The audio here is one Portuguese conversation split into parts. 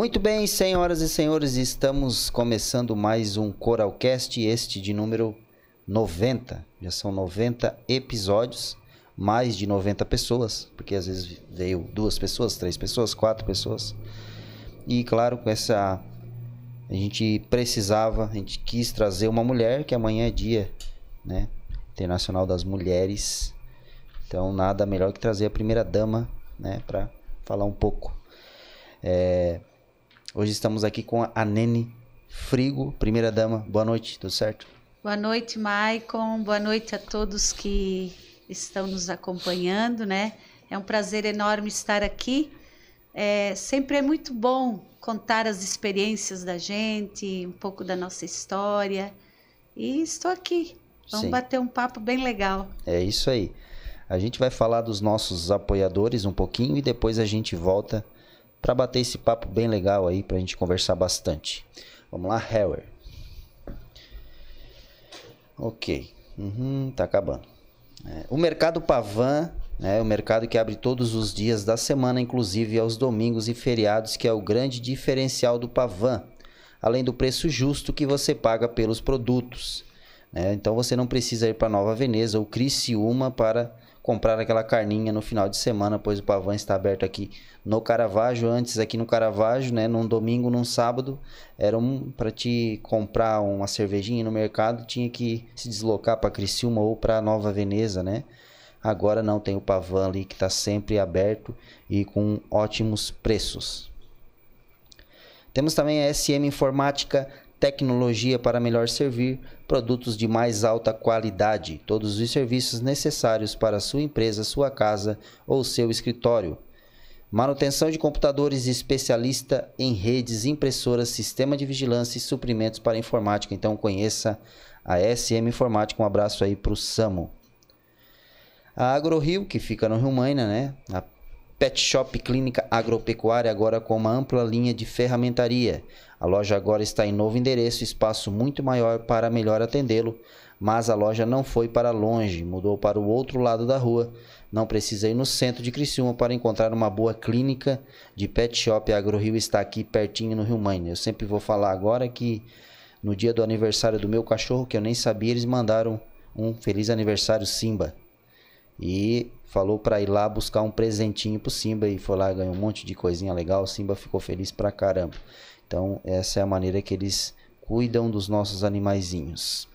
Muito bem, senhoras e senhores, estamos começando mais um Coralcast, este de número 90. Já são 90 episódios, mais de 90 pessoas, porque às vezes veio duas pessoas, três pessoas, quatro pessoas. E claro, com essa a gente precisava, a gente quis trazer uma mulher, que amanhã é dia, né, Internacional das Mulheres. Então, nada melhor que trazer a primeira dama, né, para falar um pouco. É, Hoje estamos aqui com a Nene Frigo, primeira dama. Boa noite, tudo certo? Boa noite, Maicon. Boa noite a todos que estão nos acompanhando, né? É um prazer enorme estar aqui. É, sempre é muito bom contar as experiências da gente, um pouco da nossa história. E estou aqui. Vamos Sim. bater um papo bem legal. É isso aí. A gente vai falar dos nossos apoiadores um pouquinho e depois a gente volta para bater esse papo bem legal aí, para a gente conversar bastante. Vamos lá, Harry. Ok, uhum, tá acabando. É, o mercado Pavan é o mercado que abre todos os dias da semana, inclusive aos domingos e feriados, que é o grande diferencial do Pavan, além do preço justo que você paga pelos produtos. Né? Então você não precisa ir para Nova Veneza ou Criciúma para comprar aquela carninha no final de semana, pois o Pavan está aberto aqui no Caravaggio. Antes aqui no Caravaggio, né, num domingo, num sábado, era um para te comprar uma cervejinha no mercado, tinha que se deslocar para Criciúma ou para Nova Veneza, né? Agora não tem o Pavan ali que está sempre aberto e com ótimos preços. Temos também a SM Informática tecnologia para melhor servir, produtos de mais alta qualidade, todos os serviços necessários para sua empresa, sua casa ou seu escritório. Manutenção de computadores especialista em redes, impressoras, sistema de vigilância e suprimentos para informática. Então conheça a SM Informática. Um abraço aí para o Samo. A AgroRio, que fica no Rio Maina, né? A Pet Shop Clínica Agropecuária, agora com uma ampla linha de ferramentaria. A loja agora está em novo endereço, espaço muito maior para melhor atendê-lo, mas a loja não foi para longe, mudou para o outro lado da rua. Não precisa ir no centro de Criciúma para encontrar uma boa clínica de pet shop. A AgroRio está aqui pertinho no Rio Mãe. Eu sempre vou falar agora que no dia do aniversário do meu cachorro, que eu nem sabia, eles mandaram um feliz aniversário Simba. E falou para ir lá buscar um presentinho pro Simba e foi lá ganhou um monte de coisinha legal. O Simba ficou feliz pra caramba. Então, essa é a maneira que eles cuidam dos nossos animaizinhos.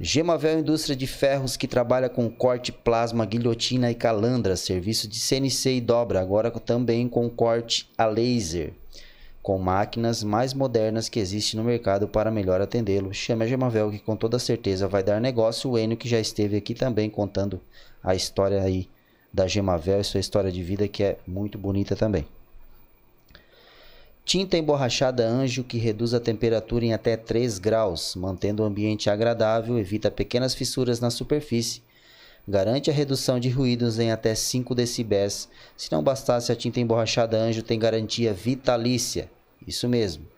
Gemavel Indústria de Ferros que trabalha com corte, plasma, guilhotina e calandra, serviço de CNC e dobra, agora também com corte a laser, com máquinas mais modernas que existem no mercado para melhor atendê-lo. Chame a Gemavel que com toda certeza vai dar negócio. O Enio que já esteve aqui também contando a história aí da Gemavel e sua história de vida que é muito bonita também. Tinta emborrachada Anjo que reduz a temperatura em até 3 graus, mantendo o ambiente agradável, evita pequenas fissuras na superfície, garante a redução de ruídos em até 5 decibéis. Se não bastasse, a tinta emborrachada Anjo tem garantia vitalícia. Isso mesmo.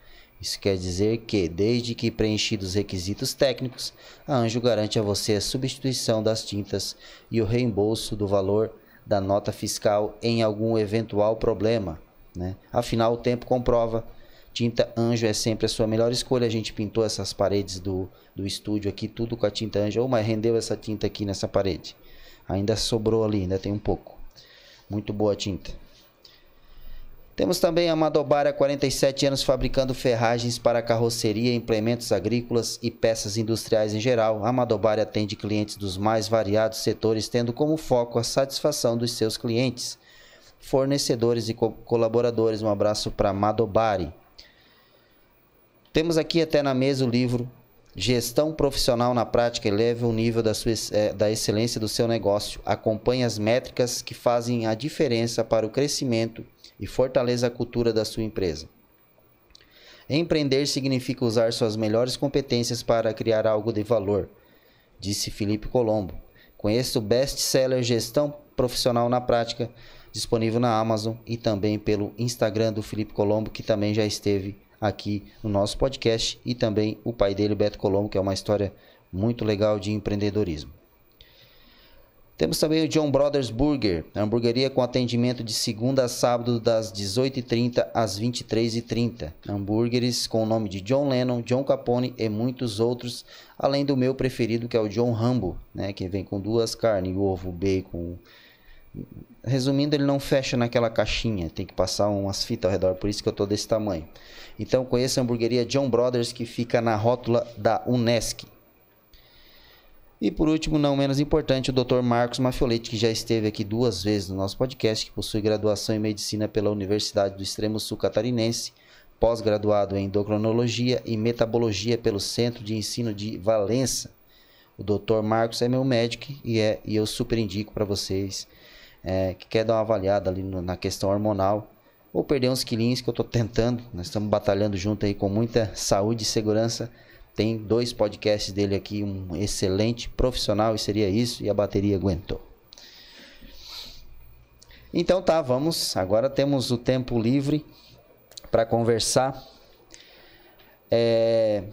Isso quer dizer que, desde que preenchidos os requisitos técnicos, a Anjo garante a você a substituição das tintas e o reembolso do valor da nota fiscal em algum eventual problema. Né? Afinal, o tempo comprova. Tinta Anjo é sempre a sua melhor escolha. A gente pintou essas paredes do, do estúdio aqui, tudo com a tinta Anjo. Oh, mas rendeu essa tinta aqui nessa parede. Ainda sobrou ali, ainda tem um pouco. Muito boa tinta. Temos também a Madobara, há 47 anos fabricando ferragens para carroceria, implementos agrícolas e peças industriais em geral. A Madobara atende clientes dos mais variados setores, tendo como foco a satisfação dos seus clientes, fornecedores e co colaboradores. Um abraço para Madobari. Temos aqui até na mesa o livro Gestão profissional na prática eleva o nível da, sua, é, da excelência do seu negócio. Acompanhe as métricas que fazem a diferença para o crescimento e fortaleça a cultura da sua empresa. Empreender significa usar suas melhores competências para criar algo de valor, disse Felipe Colombo. Conheça o best-seller Gestão Profissional na Prática, disponível na Amazon e também pelo Instagram do Felipe Colombo, que também já esteve aqui no nosso podcast, e também o pai dele, Beto Colombo, que é uma história muito legal de empreendedorismo. Temos também o John Brothers Burger, hamburgueria com atendimento de segunda a sábado das 18h30 às 23h30. Hambúrgueres com o nome de John Lennon, John Capone e muitos outros, além do meu preferido que é o John Rambo, né, que vem com duas carnes, ovo, bacon. Resumindo, ele não fecha naquela caixinha, tem que passar umas fitas ao redor, por isso que eu tô desse tamanho. Então conheça a hamburgueria John Brothers que fica na rótula da Unesc. E por último, não menos importante, o Dr. Marcos Mafioletti, que já esteve aqui duas vezes no nosso podcast, que possui graduação em medicina pela Universidade do Extremo Sul Catarinense, pós-graduado em endocrinologia e metabologia pelo Centro de Ensino de Valença. O Dr. Marcos é meu médico e, é, e eu super indico para vocês é, que quer dar uma avaliada ali no, na questão hormonal ou perder uns quilinhos que eu estou tentando. Nós estamos batalhando junto aí com muita saúde e segurança tem dois podcasts dele aqui, um excelente profissional, e seria isso, e a bateria aguentou. Então tá, vamos. Agora temos o tempo livre para conversar. É...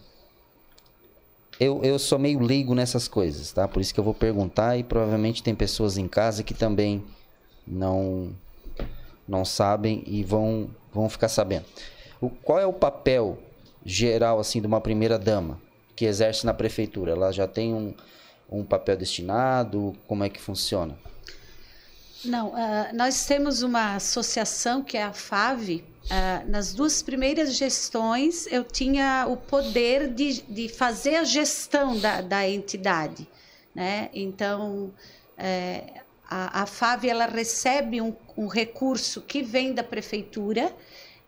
Eu, eu sou meio leigo nessas coisas, tá? Por isso que eu vou perguntar e provavelmente tem pessoas em casa que também não não sabem e vão vão ficar sabendo. O, qual é o papel geral assim de uma primeira dama que exerce na prefeitura? Ela já tem um, um papel destinado? Como é que funciona? Não, uh, nós temos uma associação que é a FAV. Uh, nas duas primeiras gestões, eu tinha o poder de, de fazer a gestão da, da entidade. Né? Então, é, a, a FAV ela recebe um, um recurso que vem da prefeitura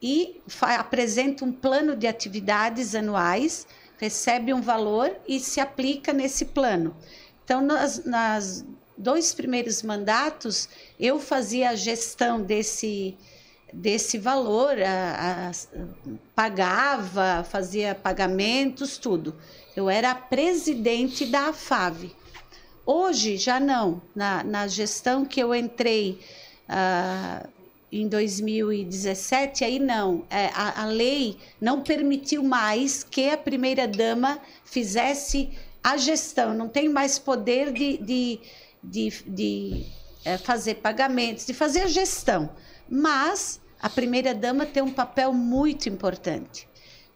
e apresenta um plano de atividades anuais, recebe um valor e se aplica nesse plano. Então, nas, nas dois primeiros mandatos, eu fazia a gestão desse, desse valor, a, a, pagava, fazia pagamentos, tudo. Eu era a presidente da AFAV. Hoje já não. Na, na gestão que eu entrei, uh, em 2017, aí não, é, a, a lei não permitiu mais que a primeira-dama fizesse a gestão, não tem mais poder de, de, de, de é, fazer pagamentos, de fazer a gestão. Mas a primeira-dama tem um papel muito importante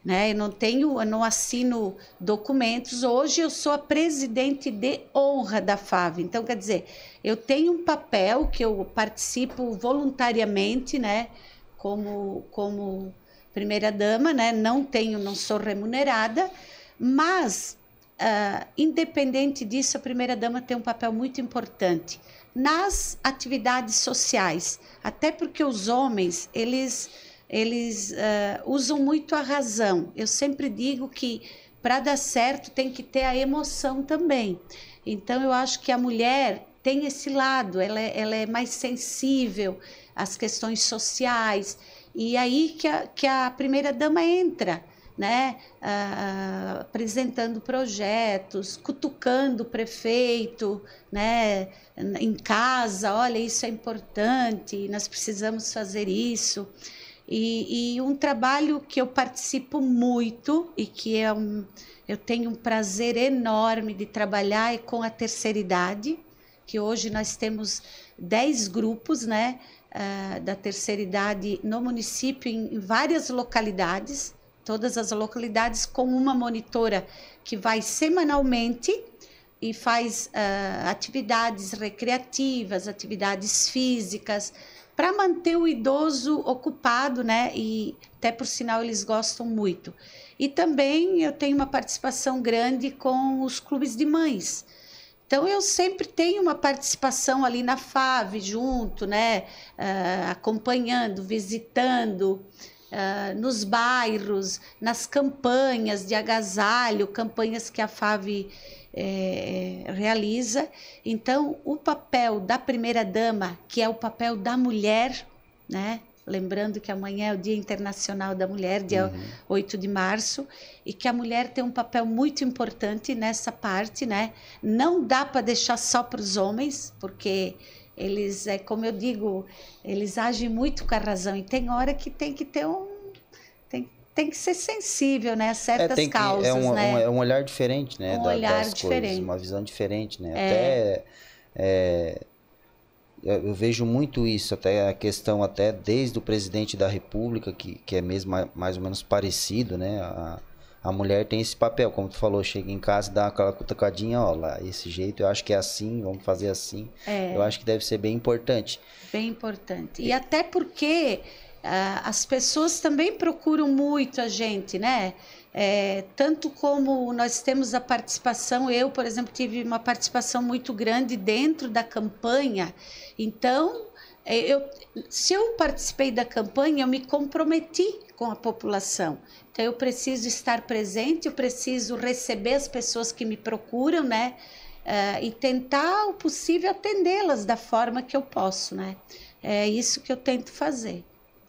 né? Eu não tenho, eu não assino documentos. Hoje eu sou a presidente de honra da FAV. Então, quer dizer, eu tenho um papel que eu participo voluntariamente, né? Como, como primeira dama, né? Não tenho, não sou remunerada, mas uh, independente disso, a primeira dama tem um papel muito importante nas atividades sociais, até porque os homens eles eles uh, usam muito a razão. Eu sempre digo que para dar certo tem que ter a emoção também. Então eu acho que a mulher tem esse lado, ela é, ela é mais sensível às questões sociais. E aí que a, que a primeira dama entra, né? Uh, apresentando projetos, cutucando o prefeito, né? Em casa, olha, isso é importante, nós precisamos fazer isso. E, e, um trabalho que eu participo muito e que é um, eu tenho um prazer enorme de trabalhar é com a terceira idade, que hoje nós temos 10 grupos né, uh, da terceira idade no município, em, em várias localidades, todas as localidades, com uma monitora que vai semanalmente e faz uh, atividades recreativas, atividades físicas, para manter o idoso ocupado, né? E até por sinal eles gostam muito. E também eu tenho uma participação grande com os clubes de mães. Então eu sempre tenho uma participação ali na FAV junto, né? Uh, acompanhando, visitando. uh, nos bairros, nas campanhas de agasalho, campanhas que a FAV é, realiza. Então, o papel da primeira-dama, que é o papel da mulher, né? Lembrando que amanhã é o Dia Internacional da Mulher, dia uhum. 8 de março, e que a mulher tem um papel muito importante nessa parte, né? Não dá para deixar só para os homens, porque eles, é como eu digo, eles agem muito com a razão, e tem hora que tem que ter um. Tem, que ser sensível, né? A certas é, que, causas, é um, né? Um, é um olhar diferente, né? Um da, olhar diferente. Coisas, uma visão diferente, né? É. Até. É, eu vejo muito isso, até a questão até desde o presidente da república, que, que é mesmo mais ou menos parecido, né? A, a mulher tem esse papel, como tu falou, chega em casa e dá aquela cutucadinha, ó, lá, esse jeito eu acho que é assim, vamos fazer assim. É, eu acho que deve ser bem importante. Bem importante. E, e até porque as pessoas também procuram muito a gente, né? É, tanto como nós temos a participação, eu, por exemplo, tive uma participação muito grande dentro da campanha. Então, é, eu, se eu participei da campanha, eu me comprometi com a população. Então, eu preciso estar presente, eu preciso receber as pessoas que me procuram, né? Uh, e tentar o possível atendê-las da forma que eu posso, né? É isso que eu tento fazer.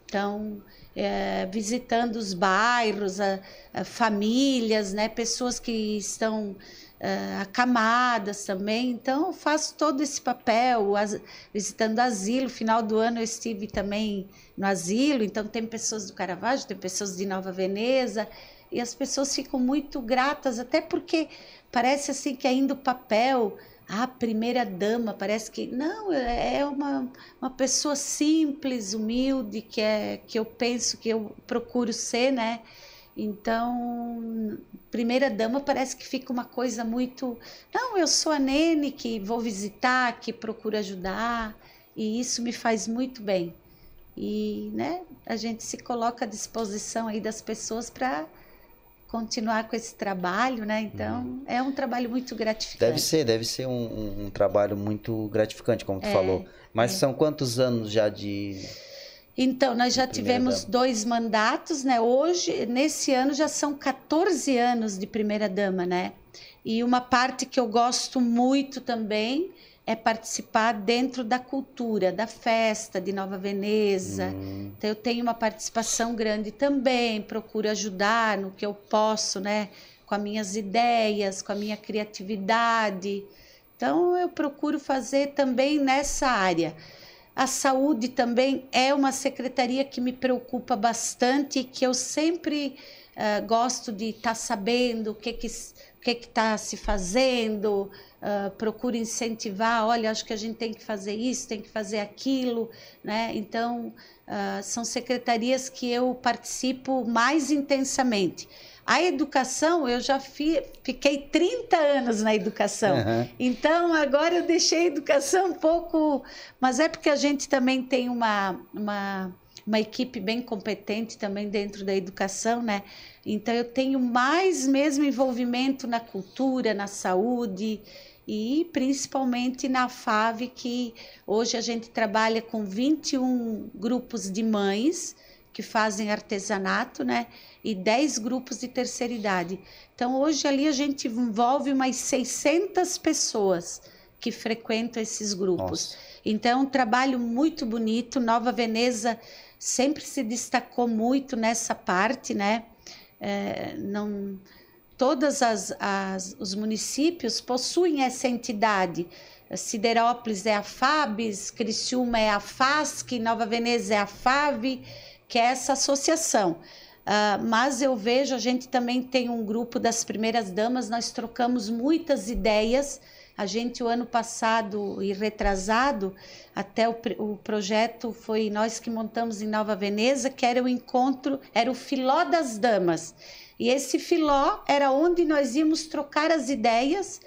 Então, é, visitando os bairros, a, a famílias, né, pessoas que estão é, acamadas também. Então, faço todo esse papel, as, visitando asilo. Final do ano eu estive também no asilo, então tem pessoas do Caravaggio, tem pessoas de Nova Veneza, e as pessoas ficam muito gratas, até porque parece assim que ainda o papel a primeira dama, parece que não, é, é uma, uma pessoa simples, humilde, que é que eu penso que eu procuro ser, né? Então, primeira dama parece que fica uma coisa muito, não, eu sou a Nene que vou visitar, que procuro ajudar, e isso me faz muito bem. E, né, a gente se coloca à disposição aí das pessoas para continuar com esse trabalho, né? Então, uhum. é um trabalho muito gratificante. Deve ser, deve ser um, um, trabalho muito gratificante, como tu é, falou. Mas é. são quantos anos já de então, nós já tivemos dama. dois mandatos, né? Hoje, nesse ano, já são 14 anos de primeira-dama, né? E uma parte que eu gosto muito também é participar dentro da cultura, da festa de Nova Veneza. Hum. Então, eu tenho uma participação grande também, procuro ajudar no que eu posso, né? Com as minhas ideias, com a minha criatividade. Então, eu procuro fazer também nessa área. A saúde também é uma secretaria que me preocupa bastante, que eu sempre uh, gosto de estar tá sabendo o que que que está se fazendo, uh, procuro incentivar, olha, acho que a gente tem que fazer isso, tem que fazer aquilo, né? Então, uh, são secretarias que eu participo mais intensamente. A educação, eu já fi, fiquei 30 anos na educação. Uhum. Então, agora eu deixei a educação um pouco. Mas é porque a gente também tem uma, uma, uma equipe bem competente também dentro da educação, né? Então, eu tenho mais mesmo envolvimento na cultura, na saúde e principalmente na FAV, que hoje a gente trabalha com 21 grupos de mães que fazem artesanato, né? E 10 grupos de terceira idade. Então, hoje ali a gente envolve umas 600 pessoas que frequentam esses grupos. Nossa. Então, é um trabalho muito bonito. Nova Veneza sempre se destacou muito nessa parte, né? É, não todos as, as, os municípios possuem essa entidade. Siderópolis é a FABES, Criciúma é a FASC, Nova Veneza é a FAV, que é essa associação. Uh, mas eu vejo, a gente também tem um grupo das primeiras damas, nós trocamos muitas ideias. A gente, o ano passado e retrasado, até o, o projeto foi nós que montamos em Nova Veneza, que era o encontro, era o Filó das Damas. E esse filó era onde nós íamos trocar as ideias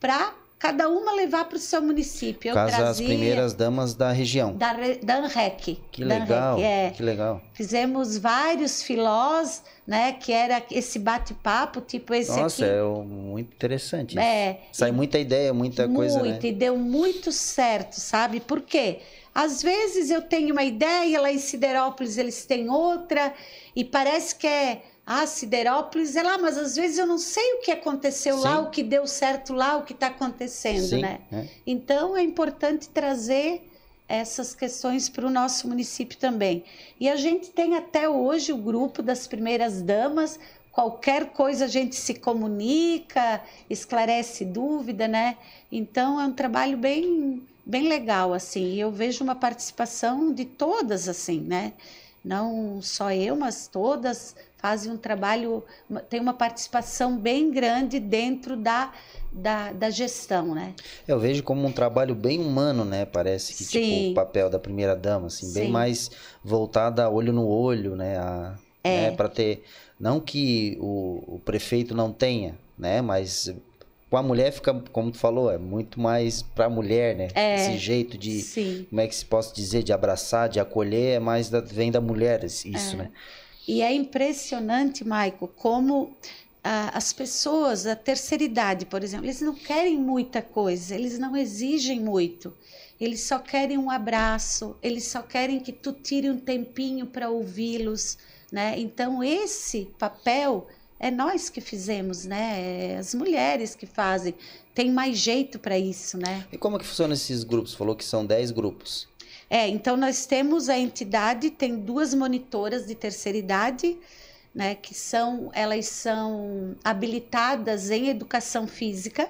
para cada uma levar para o seu município. Eu Casa trazia as primeiras damas da região. da, re- da ANREC. Que da legal, ANREC, é. que legal. Fizemos vários filós, né? Que era esse bate-papo, tipo esse Nossa, aqui. é muito interessante. isso. É, Sai muita ideia, muita coisa, né? muito, e deu muito certo, sabe? Por quê? Às vezes eu tenho uma ideia, lá em Siderópolis eles têm outra, e parece que é. Ah, Siderópolis é lá, mas às vezes eu não sei o que aconteceu lá, Sim. o que deu certo lá, o que está acontecendo, Sim, né? é. Então é importante trazer essas questões para o nosso município também. E a gente tem até hoje o grupo das primeiras damas. Qualquer coisa a gente se comunica, esclarece dúvida, né? Então é um trabalho bem, bem legal assim. E eu vejo uma participação de todas assim, né? Não só eu, mas todas fazem um trabalho, tem uma participação bem grande dentro da, da, da gestão, né? Eu vejo como um trabalho bem humano, né? Parece que tipo Sim. o papel da primeira dama, assim, bem Sim. mais voltada a olho no olho, né? A, É. para ter, não que o, o prefeito não tenha, né? Mas com a mulher fica, como tu falou, é muito mais para a mulher, né? É. Esse jeito de, Sim. como é que se posso dizer, de abraçar, de acolher, é mais da, vem da mulher isso, né? E é impressionante, Maico, como ah, as pessoas da terceira idade, por exemplo, eles não querem muita coisa, eles não exigem muito. Eles só querem um abraço, eles só querem que tu tire um tempinho para ouvi-los, né? Então esse papel é nós que fizemos, né? É as mulheres que fazem. Tem mais jeito para isso, né? E como que funciona esses grupos? Falou que são 10 grupos. É, então nós temos a entidade, tem duas monitoras de terceira idade, né, que são, elas são habilitadas em educação física.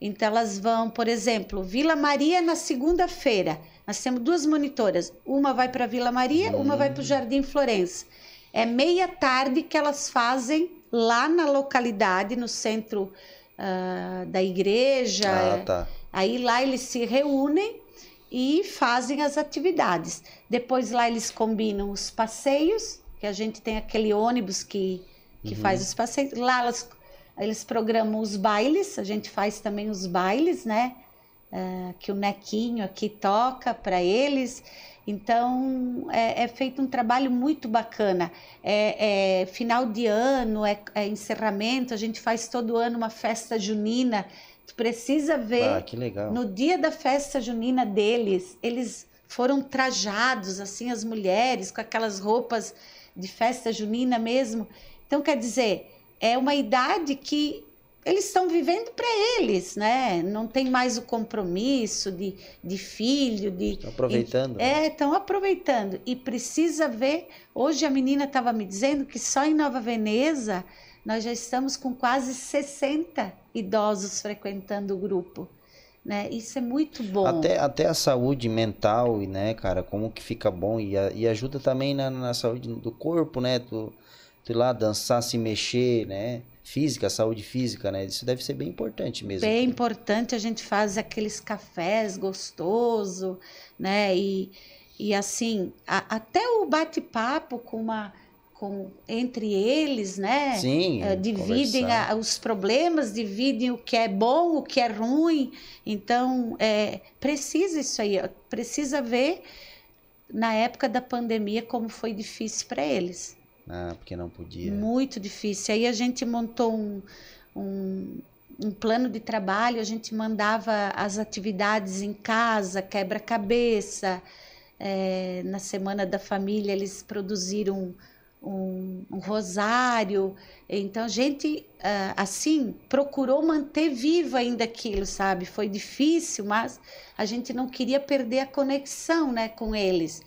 Então elas vão, por exemplo, Vila Maria na segunda-feira. Nós temos duas monitoras, uma vai para Vila Maria, uma vai para o Jardim Florença. É meia tarde que elas fazem lá na localidade, no centro ah, da igreja. Ah, tá. Aí lá eles se reúnem e fazem as atividades. Depois lá eles combinam os passeios, que a gente tem aquele ônibus que, que Uhum. faz os passeios. Lá elas, eles programam os bailes, a gente faz também os bailes, né? Ah, que o Nequinho aqui toca para eles. Então é, é feito um trabalho muito bacana. É, é final de ano, é, é encerramento, a gente faz todo ano uma festa junina. Tu precisa ver Ah, no dia da festa junina deles, eles foram trajados, assim, as mulheres, com aquelas roupas de festa junina mesmo. Então, quer dizer, é uma idade que eles estão vivendo para eles, né? Não tem mais o compromisso de, de filho, de. Tô aproveitando. né? É, estão aproveitando. E precisa ver. Hoje a menina estava me dizendo que só em Nova Veneza nós já estamos com quase 60 idosos frequentando o grupo. Né? Isso é muito bom. Até, até a saúde mental, e né, cara, como que fica bom e, a- e ajuda também na, na saúde do corpo, né? Tu, tu ir lá dançar, se mexer, né? Física, saúde física, né? Isso deve ser bem importante mesmo. Bem importante, a gente faz aqueles cafés gostoso, né? E, e assim, a- até o bate-papo com uma com entre eles, né? Sim, Eh, dividem a- os problemas, dividem o que é bom, o que é ruim. Então, é, precisa isso aí, precisa ver na época da pandemia como foi difícil para eles. Ah, porque não podia. Muito difícil. Aí a gente montou um, um, um plano de trabalho, a gente mandava as atividades em casa, quebra-cabeça. Eh, na Semana da Família, eles produziram um, um rosário. Então, a gente, ah, assim, procurou manter vivo ainda aquilo, sabe? Foi difícil, mas a gente não queria perder a conexão né, com eles.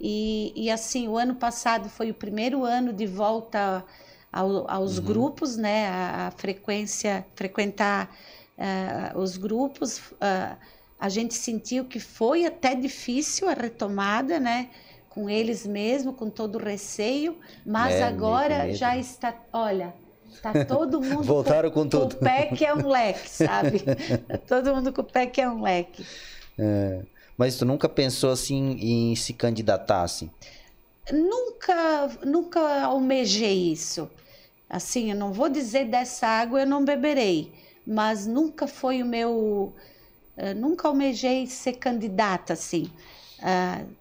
E, e assim, o ano passado foi o primeiro ano de volta ao- aos Uhum. grupos, né? A, a frequência, frequentar ah, os grupos. ah, a gente sentiu que foi até difícil a retomada, né? Com eles mesmo, com todo o receio, mas É, agora já está, olha, tá todo mundo Voltaram com com tudo. o pé que é um leque, sabe? Tá todo mundo com o pé que é um leque. É. Mas tu nunca pensou assim em se candidatar assim? Nunca, nunca almejei isso. Assim, eu não vou dizer dessa água eu não beberei, mas nunca foi o meu. Uh, nunca almejei ser candidata assim. Uh,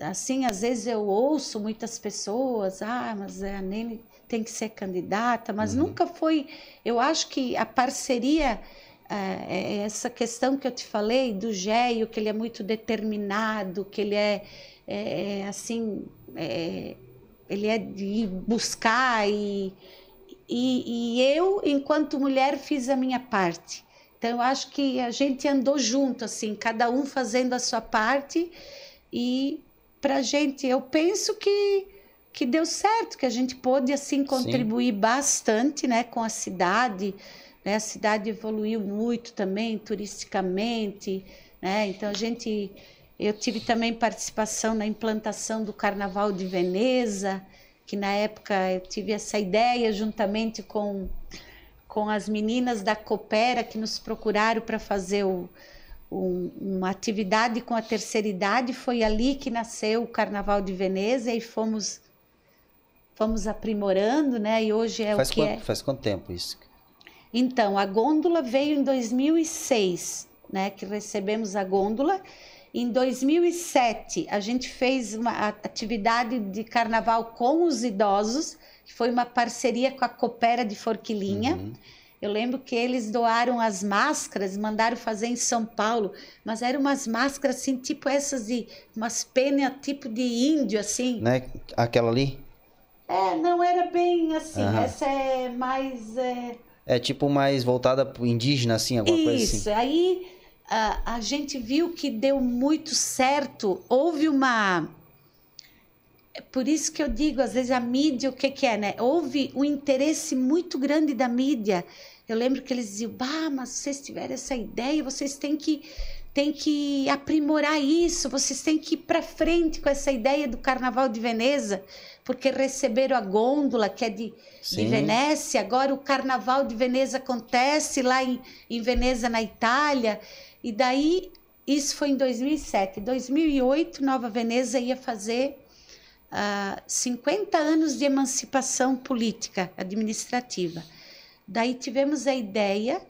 assim, às vezes eu ouço muitas pessoas, ah, mas a Nene tem que ser candidata, mas uhum. nunca foi. Eu acho que a parceria, é, essa questão que eu te falei do Géio, que ele é muito determinado, que ele é, é, é assim, é, ele é de buscar e, e, e eu, enquanto mulher, fiz a minha parte. Então, eu acho que a gente andou junto, assim, cada um fazendo a sua parte e para a gente, eu penso que que deu certo, que a gente pôde assim contribuir Sim. bastante, né, com a cidade. Né? A cidade evoluiu muito também turisticamente, né? Então a gente, eu tive também participação na implantação do Carnaval de Veneza, que na época eu tive essa ideia juntamente com com as meninas da Coopera que nos procuraram para fazer o, um, uma atividade com a terceira idade. Foi ali que nasceu o Carnaval de Veneza e fomos fomos aprimorando, né? E hoje é faz o que quanto, é. Faz quanto tempo isso? Então, a gôndola veio em 2006, né? Que recebemos a gôndola. Em 2007, a gente fez uma atividade de carnaval com os idosos, que foi uma parceria com a Coopera de Forquilinha. Uhum. Eu lembro que eles doaram as máscaras, mandaram fazer em São Paulo, mas eram umas máscaras assim, tipo essas de umas penas tipo de índio assim. Né? Aquela ali? É, não era bem assim. Uhum. Essa é mais. É... é tipo mais voltada para indígena, assim, alguma Isso. coisa assim. Isso. Aí a, a gente viu que deu muito certo. Houve uma. É por isso que eu digo, às vezes a mídia, o que, que é, né? Houve um interesse muito grande da mídia. Eu lembro que eles diziam, bah, mas vocês tiveram essa ideia, vocês têm que tem que aprimorar isso, vocês têm que ir para frente com essa ideia do Carnaval de Veneza, porque receberam a gôndola, que é de, de Venécia, agora o Carnaval de Veneza acontece lá em, em Veneza, na Itália, e daí isso foi em 2007. Em 2008, Nova Veneza ia fazer uh, ah, 50 anos de emancipação política administrativa. Daí tivemos a ideia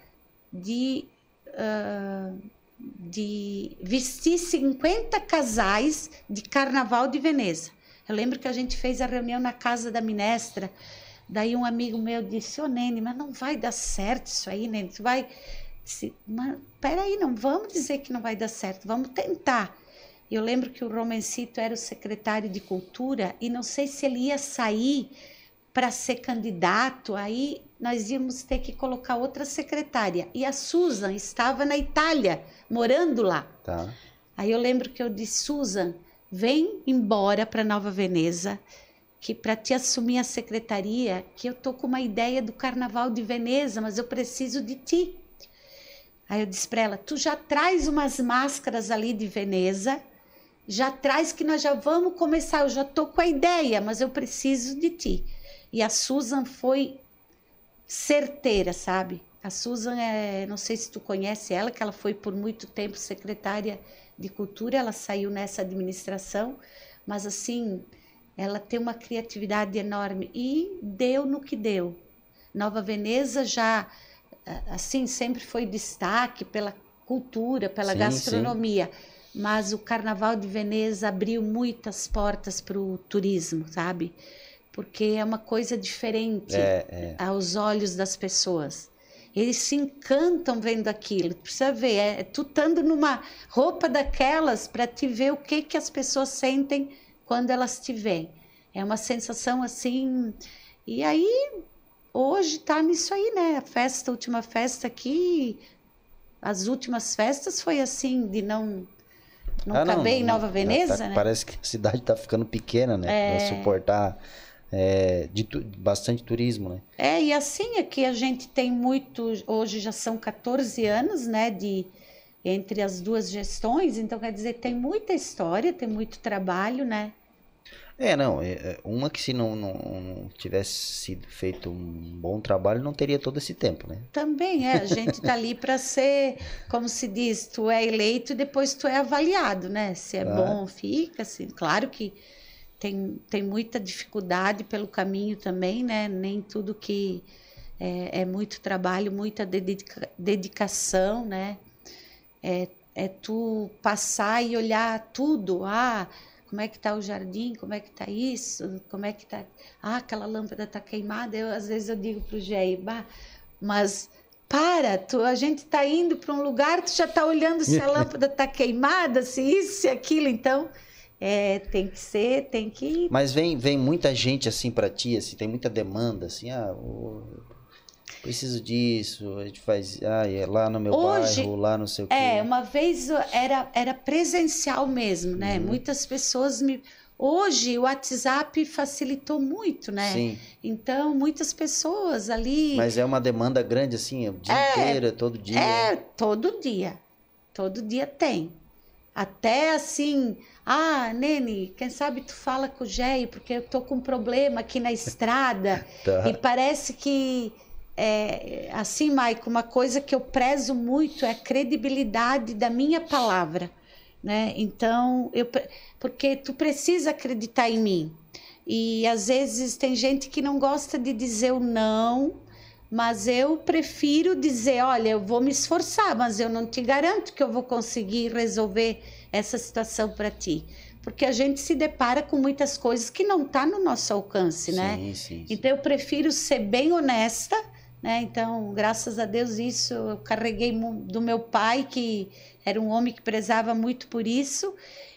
de uh, de vestir 50 casais de carnaval de Veneza. Eu lembro que a gente fez a reunião na casa da minestra. Daí um amigo meu disse: Ô oh, Nene, mas não vai dar certo isso aí, Nene. Tu vai. Disse, mas peraí, não vamos dizer que não vai dar certo, vamos tentar. Eu lembro que o Romencito era o secretário de Cultura e não sei se ele ia sair para ser candidato. Aí nós íamos ter que colocar outra secretária. E a Susan estava na Itália, morando lá. Tá. Aí eu lembro que eu disse, Susan, vem embora para Nova Veneza, que para te assumir a secretaria, que eu tô com uma ideia do Carnaval de Veneza, mas eu preciso de ti. Aí eu disse para ela, tu já traz umas máscaras ali de Veneza, já traz que nós já vamos começar, eu já tô com a ideia, mas eu preciso de ti. E a Susan foi certeira, sabe? A Susan é, não sei se tu conhece ela, que ela foi por muito tempo secretária de cultura, ela saiu nessa administração, mas assim, ela tem uma criatividade enorme e deu no que deu. Nova Veneza já assim sempre foi destaque pela cultura, pela sim, gastronomia. Sim. Mas o Carnaval de Veneza abriu muitas portas para o turismo, sabe? porque é uma coisa diferente é, é. aos olhos das pessoas. Eles se encantam vendo aquilo. Precisa ver, é, é tu estando numa roupa daquelas para te ver o que que as pessoas sentem quando elas te veem. É uma sensação assim. E aí hoje está nisso aí, né? A festa, a última festa aqui, as últimas festas foi assim de não não ah, caber não, em Nova Veneza, tá, né? Parece que a cidade está ficando pequena, né? É... Para suportar é, de bastante turismo, né? É, e assim é que a gente tem muito, hoje já são 14 anos, né, de entre as duas gestões, então quer dizer, tem muita história, tem muito trabalho, né? É, não, é, é, uma que se não, não, não, tivesse sido feito um bom trabalho, não teria todo esse tempo, né? Também é, a gente tá ali para ser, como se diz, tu é eleito e depois tu é avaliado, né? Se é ah. bom, fica, assim, claro que tem, tem muita dificuldade pelo caminho também, né? Nem tudo que, é, é muito trabalho, muita dedica, dedicação, né? É, é tu passar e olhar tudo. Ah, como é que está o jardim, como é que está isso, como é que está... Ah, aquela lâmpada está queimada. Eu, às vezes eu digo para o Jair, mas para, tu, a gente está indo para um lugar, tu já está olhando se a lâmpada está queimada, se isso, se aquilo. Então, é, tem que ser, tem que... Mas vem, vem muita gente assim para ti, assim, tem muita demanda, assim, ah, preciso disso, a gente faz, ah, é lá no meu Hoje, bairro, lá no seu É, uma vez era, era presencial mesmo, né? Uhum. Muitas pessoas me. Hoje o WhatsApp facilitou muito, né? Sim. Então, muitas pessoas ali. Mas é uma demanda grande, assim, o dia é, inteiro, todo dia. É, todo dia. Todo dia tem. Até assim, ah, Nene, quem sabe tu fala com o Gé, porque eu tô com um problema aqui na estrada. tá. E parece que é, assim, Maico, uma coisa que eu prezo muito é a credibilidade da minha palavra, né? Então, eu, porque tu precisa acreditar em mim. E às vezes tem gente que não gosta de dizer o não, mas eu prefiro dizer, olha, eu vou me esforçar, mas eu não te garanto que eu vou conseguir resolver essa situação para ti porque a gente se depara com muitas coisas que não está no nosso alcance, né? Sim, sim. Então eu prefiro ser bem honesta né? Então, graças a Deus, isso eu carreguei do meu pai, que era um homem que prezava muito por isso,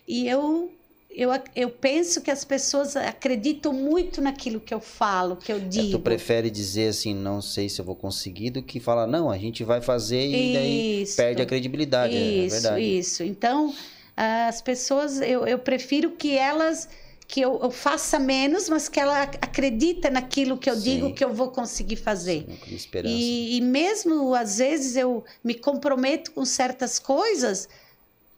e eu eu, eu penso que as pessoas acreditam muito naquilo que eu falo, que eu digo. É, tu prefere dizer assim, não sei se eu vou conseguir, do que falar, não, a gente vai fazer e daí perde a credibilidade. É isso, é verdade. isso. Então, as pessoas, eu, eu prefiro que elas que eu, eu, faça menos, mas que ela acredita naquilo que eu Sim. digo que eu vou conseguir fazer. Sim, e, e mesmo às vezes eu me comprometo com certas coisas,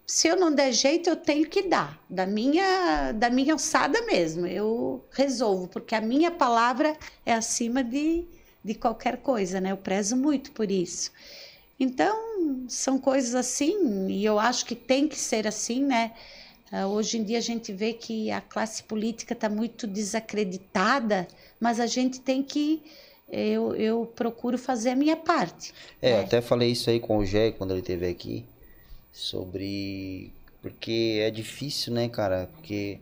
se eu não der jeito, eu tenho que dar, da minha, da minha alçada mesmo. Eu resolvo, porque a minha palavra é acima de, de qualquer coisa, né? Eu prezo muito por isso. Então, são coisas assim, e eu acho que tem que ser assim, né? Uh, hoje em dia a gente vê que a classe política está muito desacreditada, mas a gente tem que. Eu, eu procuro fazer a minha parte. É, né? até falei isso aí com o Gé quando ele esteve aqui, sobre. Porque é difícil, né, cara? Porque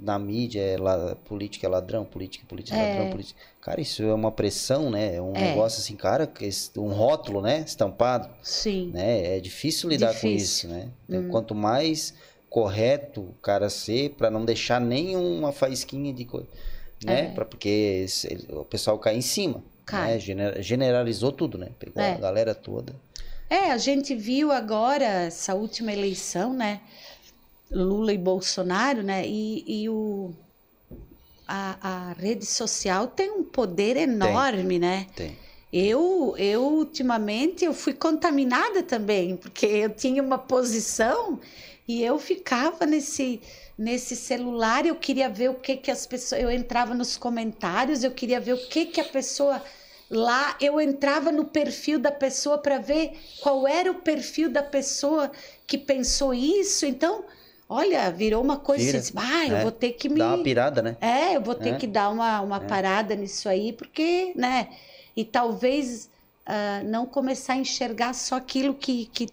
na mídia é la, política é ladrão, política é política é ladrão, política. Cara, isso é uma pressão, né? É um é. negócio assim, cara, um rótulo, né? Estampado. Sim. Né? É difícil lidar difícil. com isso, né? Hum. Quanto mais correto o cara ser para não deixar nenhuma faísquinha de coisa, né? É. Pra, porque esse, o pessoal cai em cima, cai. Né? Generalizou tudo, né? Pegou é. a galera toda. É, a gente viu agora essa última eleição, né? Lula e Bolsonaro, né? E, e o a, a, rede social tem um poder enorme, tem, né? Tem. Eu, eu ultimamente eu fui contaminada também, porque eu tinha uma posição e eu ficava nesse nesse celular, eu queria ver o que que as pessoas, eu entrava nos comentários, eu queria ver o que que a pessoa lá, eu entrava no perfil da pessoa para ver qual era o perfil da pessoa que pensou isso. Então, olha, virou uma coisa Vira. assim, ah, eu é. vou ter que me dar uma pirada, né? É, eu vou ter é. que dar uma, uma é. parada nisso aí, porque, né? E talvez uh, não começar a enxergar só aquilo que, que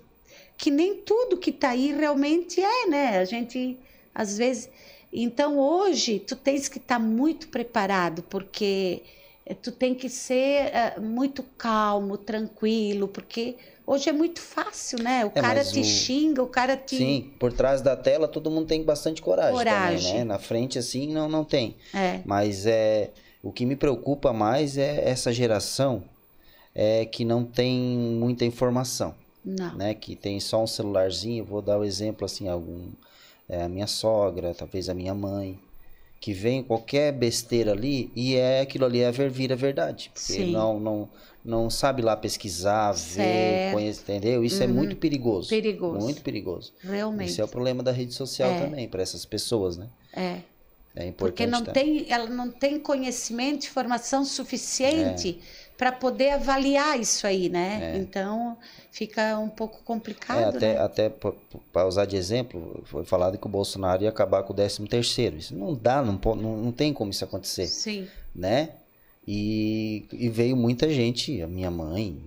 que nem tudo que está aí realmente é, né? A gente, às vezes. Então, hoje, tu tens que estar tá muito preparado, porque eh, tu tem que ser uh, muito calmo, tranquilo, porque hoje é muito fácil, né? O é, cara te o... xinga, o cara te. Sim, por trás da tela todo mundo tem bastante coragem, coragem. também, né? Na frente, assim, não, não tem. É. Mas é, o que me preocupa mais é essa geração é, que não tem muita informação. Não. Né? Que tem só um celularzinho, vou dar o um exemplo assim, algum é, a minha sogra, talvez a minha mãe, que vem qualquer besteira ali e é aquilo ali é ver vira verdade, porque Sim. não não não sabe lá pesquisar, ver, conhecer, entendeu? Isso é uhum. é muito perigoso. Perigoso. Muito perigoso. Realmente. Isso é o problema da rede social é. também para essas pessoas, né? É. É importante. Porque não tá? tem, ela não tem conhecimento, informação suficiente é. Para poder avaliar isso aí, né? É. Então fica um pouco complicado. É, até né? até para usar de exemplo, foi falado que o Bolsonaro ia acabar com o 13 terceiro. Isso não dá, não, não, não tem como isso acontecer. Sim. Né? E, e veio muita gente, a minha mãe.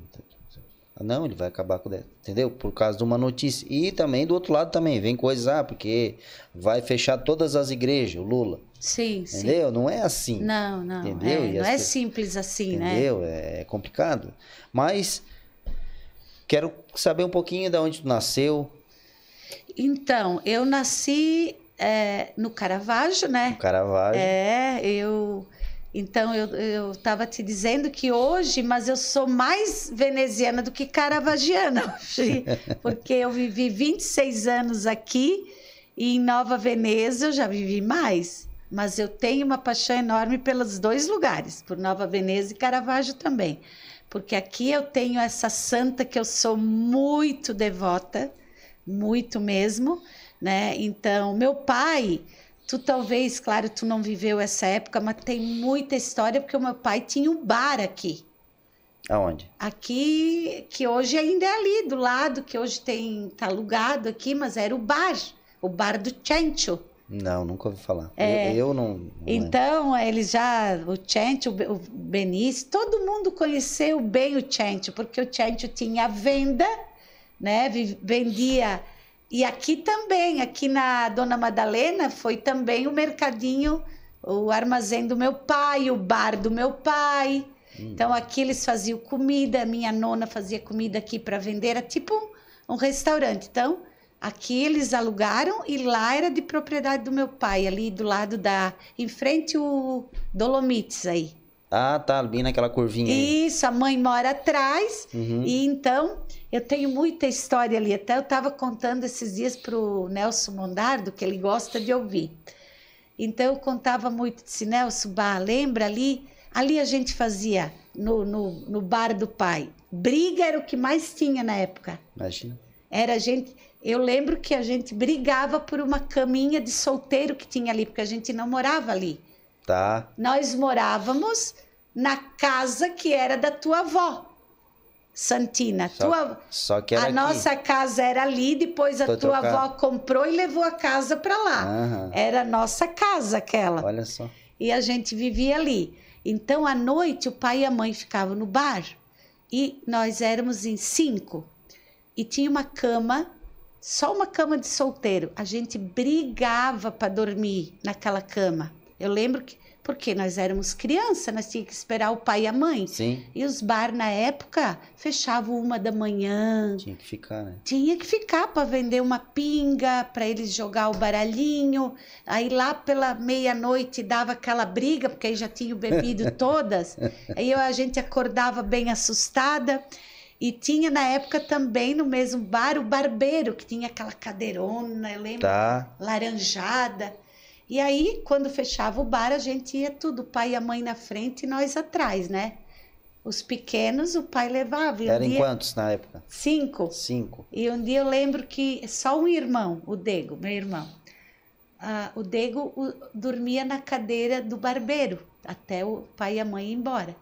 Não, ele vai acabar com. Entendeu? Por causa de uma notícia. E também do outro lado também, vem coisas, ah, porque vai fechar todas as igrejas, o Lula. Sim, entendeu? sim. Não é assim. Não, não. Entendeu? É, não é simples assim, entendeu? né? Entendeu? É complicado. Mas quero saber um pouquinho de onde tu nasceu. Então, eu nasci é, no Caravaggio, né? No Caravaggio. É, eu então eu estava te dizendo que hoje, mas eu sou mais veneziana do que caravagiana porque eu vivi 26 anos aqui e em Nova Veneza eu já vivi mais. Mas eu tenho uma paixão enorme pelos dois lugares, por Nova Veneza e Caravaggio também. Porque aqui eu tenho essa santa que eu sou muito devota, muito mesmo, né? Então, meu pai, Tu talvez, claro, tu não viveu essa época, mas tem muita história porque o meu pai tinha um bar aqui. Aonde? Aqui, que hoje ainda é ali do lado, que hoje tem tá alugado aqui, mas era o bar, o bar do Chencho. Não, nunca ouvi falar. É, eu, eu não, não, Então, eles já, o Chencho, o Benício, todo mundo conheceu bem o Chencho, porque o Chencho tinha venda, né? Vendia e aqui também, aqui na Dona Madalena, foi também o mercadinho, o armazém do meu pai, o bar do meu pai. Hum. Então aqui eles faziam comida, minha nona fazia comida aqui para vender, era tipo um, um restaurante. Então aqui eles alugaram e lá era de propriedade do meu pai, ali do lado da. em frente o Dolomites aí. Ah, tá, bem naquela curvinha. Aí. Isso, a mãe mora atrás. Uhum. E então, eu tenho muita história ali. Até eu estava contando esses dias para o Nelson Mondardo, que ele gosta de ouvir. Então, eu contava muito. Disse, Nelson, bah, lembra ali? Ali a gente fazia, no, no, no bar do pai. Briga era o que mais tinha na época. Imagina. Era gente. Eu lembro que a gente brigava por uma caminha de solteiro que tinha ali, porque a gente não morava ali. Tá. Nós morávamos na casa que era da tua avó. Santina, só, tua, só que era a aqui. nossa casa era ali, depois a Foi tua trocar. avó comprou e levou a casa para lá. Aham. Era a nossa casa aquela. Olha só. E a gente vivia ali. Então, à noite, o pai e a mãe ficavam no bar e nós éramos em cinco. E tinha uma cama, só uma cama de solteiro. A gente brigava para dormir naquela cama. Eu lembro que porque nós éramos criança, nós tínhamos que esperar o pai e a mãe. Sim. E os bar na época fechavam uma da manhã. Tinha que ficar, né? Tinha que ficar para vender uma pinga, para eles jogar o baralhinho. Aí lá pela meia-noite dava aquela briga, porque aí já tinham bebido todas. aí eu, a gente acordava bem assustada. E tinha na época também no mesmo bar o barbeiro, que tinha aquela cadeirona, eu lembro, Tá. laranjada. E aí, quando fechava o bar, a gente ia tudo, o pai e a mãe na frente e nós atrás, né? Os pequenos, o pai levava. E um dia- quantos na época? Cinco. Cinco. E um dia eu lembro que só um irmão, o Dego, meu irmão, ah, o Dego o- dormia na cadeira do barbeiro até o pai e a mãe ir embora.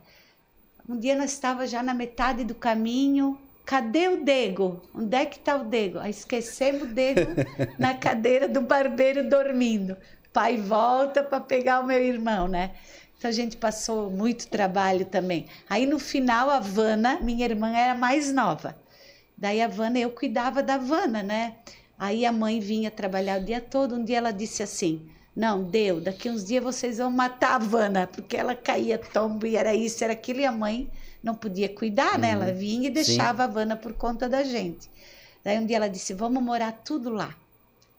Um dia nós estávamos já na metade do caminho. Cadê o Dego? Onde é que está o Dego? Aí esquecemos o Dego na cadeira do barbeiro dormindo. Pai volta para pegar o meu irmão, né? Então a gente passou muito trabalho também. Aí no final a Vana, minha irmã era mais nova. Daí a Vana, eu cuidava da Vana, né? Aí a mãe vinha trabalhar o dia todo. Um dia ela disse assim: Não, deu, daqui uns dias vocês vão matar a Vana, porque ela caía tombo e era isso, era aquilo, e a mãe não podia cuidar, né? Ela vinha e deixava a Vana por conta da gente. Daí um dia ela disse: Vamos morar tudo lá.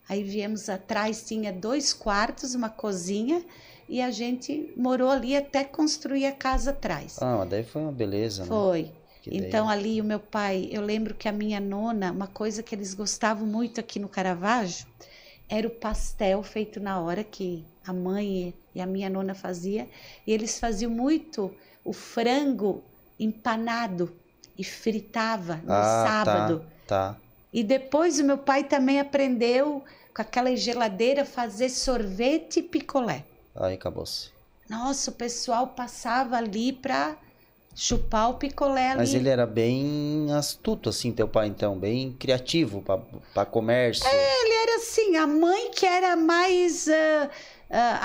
Aí viemos atrás, tinha dois quartos, uma cozinha, e a gente morou ali até construir a casa atrás. Ah, mas daí foi uma beleza, né? Foi. Então ali o meu pai, eu lembro que a minha nona, uma coisa que eles gostavam muito aqui no Caravaggio, era o pastel feito na hora que a mãe e a minha nona fazia, e eles faziam muito o frango empanado e fritava no Ah, sábado. Tá, tá. E depois o meu pai também aprendeu com aquela geladeira fazer sorvete e picolé. Aí acabou-se. Nossa, o pessoal passava ali para chupar o picolé ali. Mas ele era bem astuto, assim, teu pai, então, bem criativo pra comércio. Ele era assim, a mãe que era mais. ah,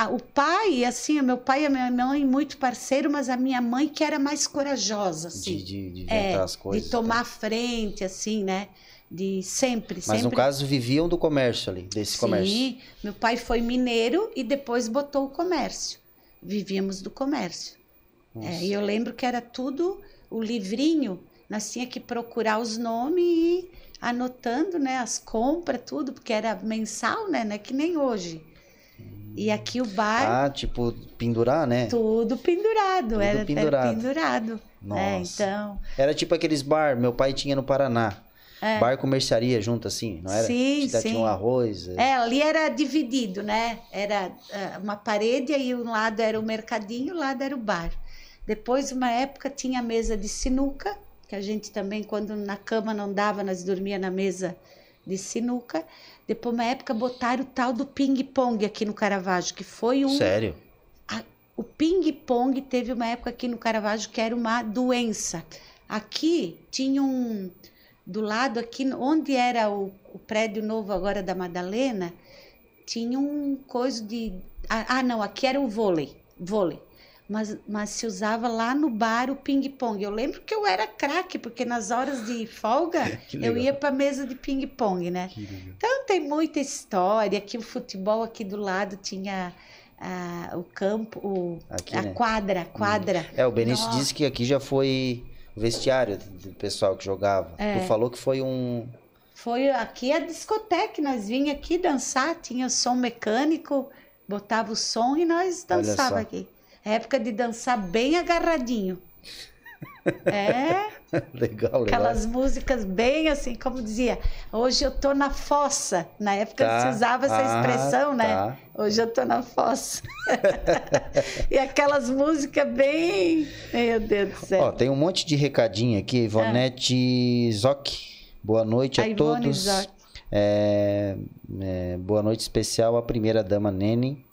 ah, o pai, assim, o meu pai e a minha mãe muito parceiro, mas a minha mãe que era mais corajosa, assim. De, de, de É, inventar as coisas. de tomar tá? frente, assim, né? De sempre, Mas sempre. no caso, viviam do comércio ali, desse comércio. Sim, meu pai foi mineiro e depois botou o comércio. Vivíamos do comércio. É, e eu lembro que era tudo o livrinho, nós tinha que procurar os nomes e ir anotando, né, as compras, tudo, porque era mensal, né, não é que nem hoje. E aqui o bar, Ah, tipo, pendurar, né? tudo pendurado, Tudo era, era pendurado. pendurado. É, Nossa. então, Era tipo aqueles bar, meu pai tinha no Paraná. Bar com mercearia junto assim, não era? É. Sim, Tinha- sim. Tinha um arroz. é, ali era dividido, né? Era ah, uma parede e um lado era o mercadinho, o lado era o bar. Depois, uma época, tinha a mesa de sinuca, que a gente também, quando na cama não dava, nós dormia na mesa de sinuca. Depois, uma época, botaram o tal do ping-pong aqui no Caravaggio, que foi um... Sério? O ping-pong teve uma época aqui no Caravaggio que era uma doença. Aqui tinha um. Do lado, aqui onde era o, o prédio novo agora da Madalena, tinha um coisa de. Ah, ah, não, aqui era o vôlei. Vôlei. Mas, mas se usava lá no bar o ping-pong. Eu lembro que eu era craque, porque nas horas de folga Que eu ia para mesa de ping-pong, né? Então tem muita história. Aqui o futebol aqui do lado tinha ah, o campo, o, Aqui, a né? quadra, quadra. É, o Benício Nossa. disse que aqui já foi o vestiário do pessoal que jogava. É. Tu falou que foi um. Foi aqui a discoteca, nós vinha aqui dançar, tinha som mecânico, botava o som e nós dançava aqui. Época de dançar bem agarradinho. É, legal, legal. aquelas músicas bem assim, como dizia, hoje eu tô na fossa. Na época Tá. se usava essa Ah, expressão, né? tá. Hoje eu tô na fossa. e aquelas músicas bem. Meu Deus do céu. Ó, tem um monte de recadinho aqui. Ivonete Zoc. Boa noite a, A todos. É, é, boa noite especial à primeira dama Nene.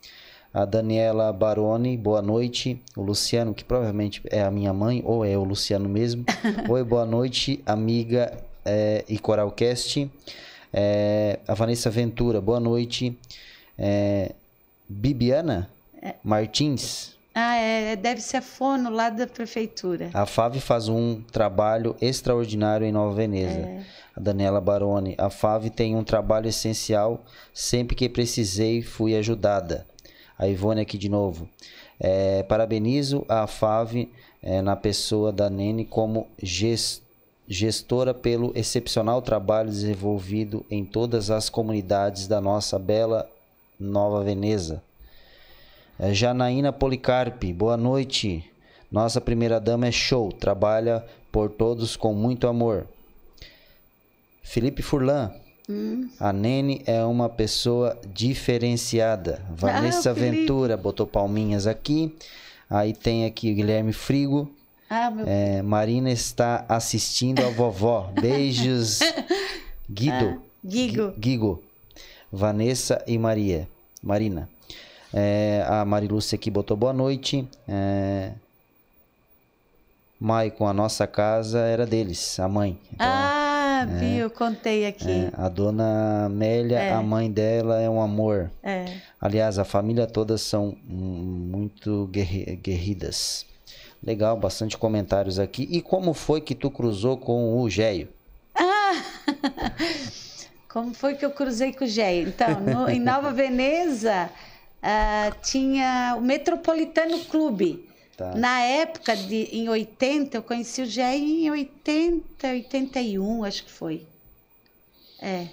A Daniela Baroni, boa noite. O Luciano, que provavelmente é a minha mãe, ou é o Luciano mesmo. Oi, boa noite, amiga é, e Coralcast. É, a Vanessa Ventura, boa noite. É, Bibiana Martins, Ah, é, deve ser a fono lá da prefeitura. a FAV faz um trabalho extraordinário em Nova Veneza. É. A Daniela Baroni. A FAV tem um trabalho essencial. Sempre que precisei, fui ajudada. A Ivone aqui de novo. É, parabenizo a FAV é, na pessoa da Nene como ges- gestora pelo excepcional trabalho desenvolvido em todas as comunidades da nossa bela Nova Veneza. É, Janaína Policarpi, boa noite. Nossa primeira dama é show, trabalha por todos com muito amor. Felipe Furlan, Hum. a Nene é uma pessoa diferenciada. Vanessa Ah, o Felipe. Ventura botou palminhas aqui. Aí tem aqui o Guilherme Frigo. Ah, meu É, Marina está assistindo a vovó. Beijos. Guido. Guigo. Gui- Guigo. Vanessa e Maria. Marina. É, a Marilúcia aqui botou boa noite. É, Maicon, a nossa casa era deles, a mãe. Então, Ah, vi, eu contei aqui. é, a dona Amélia, É. a mãe dela é um amor. É. Aliás, a família todas são muito guerridas. Legal, bastante comentários aqui. E como foi que tu cruzou com o Géio? Como foi que eu cruzei com o Géio? Então, no- em Nova Veneza, ah, tinha o Metropolitano Clube. Tá. Na época, de, em 80, eu conheci o Géio em 80, 81, acho que foi. É.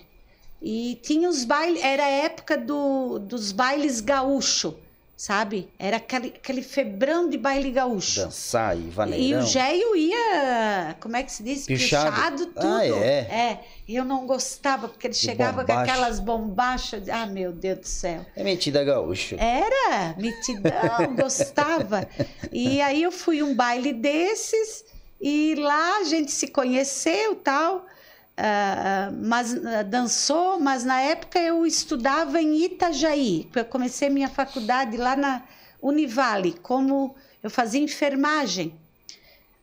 E tinha os bailes, era a época do, dos bailes gaúcho, sabe? Era aquele, aquele febrão de baile gaúcho. Dançar e E vaneirão. o Géio ia, como é que se diz? Pichado. Pichado, tudo. Ah, é? É, e eu não gostava, porque ele chegava com aquelas bombachas. Ah, meu Deus do céu. É metida gaúcho. Era, mitidão, gostava. E aí eu fui um baile desses, e lá a gente se conheceu tal. Ah, mas ah, dançou, mas na época eu estudava em Itajaí. Eu comecei minha faculdade lá na Univale, como eu fazia enfermagem.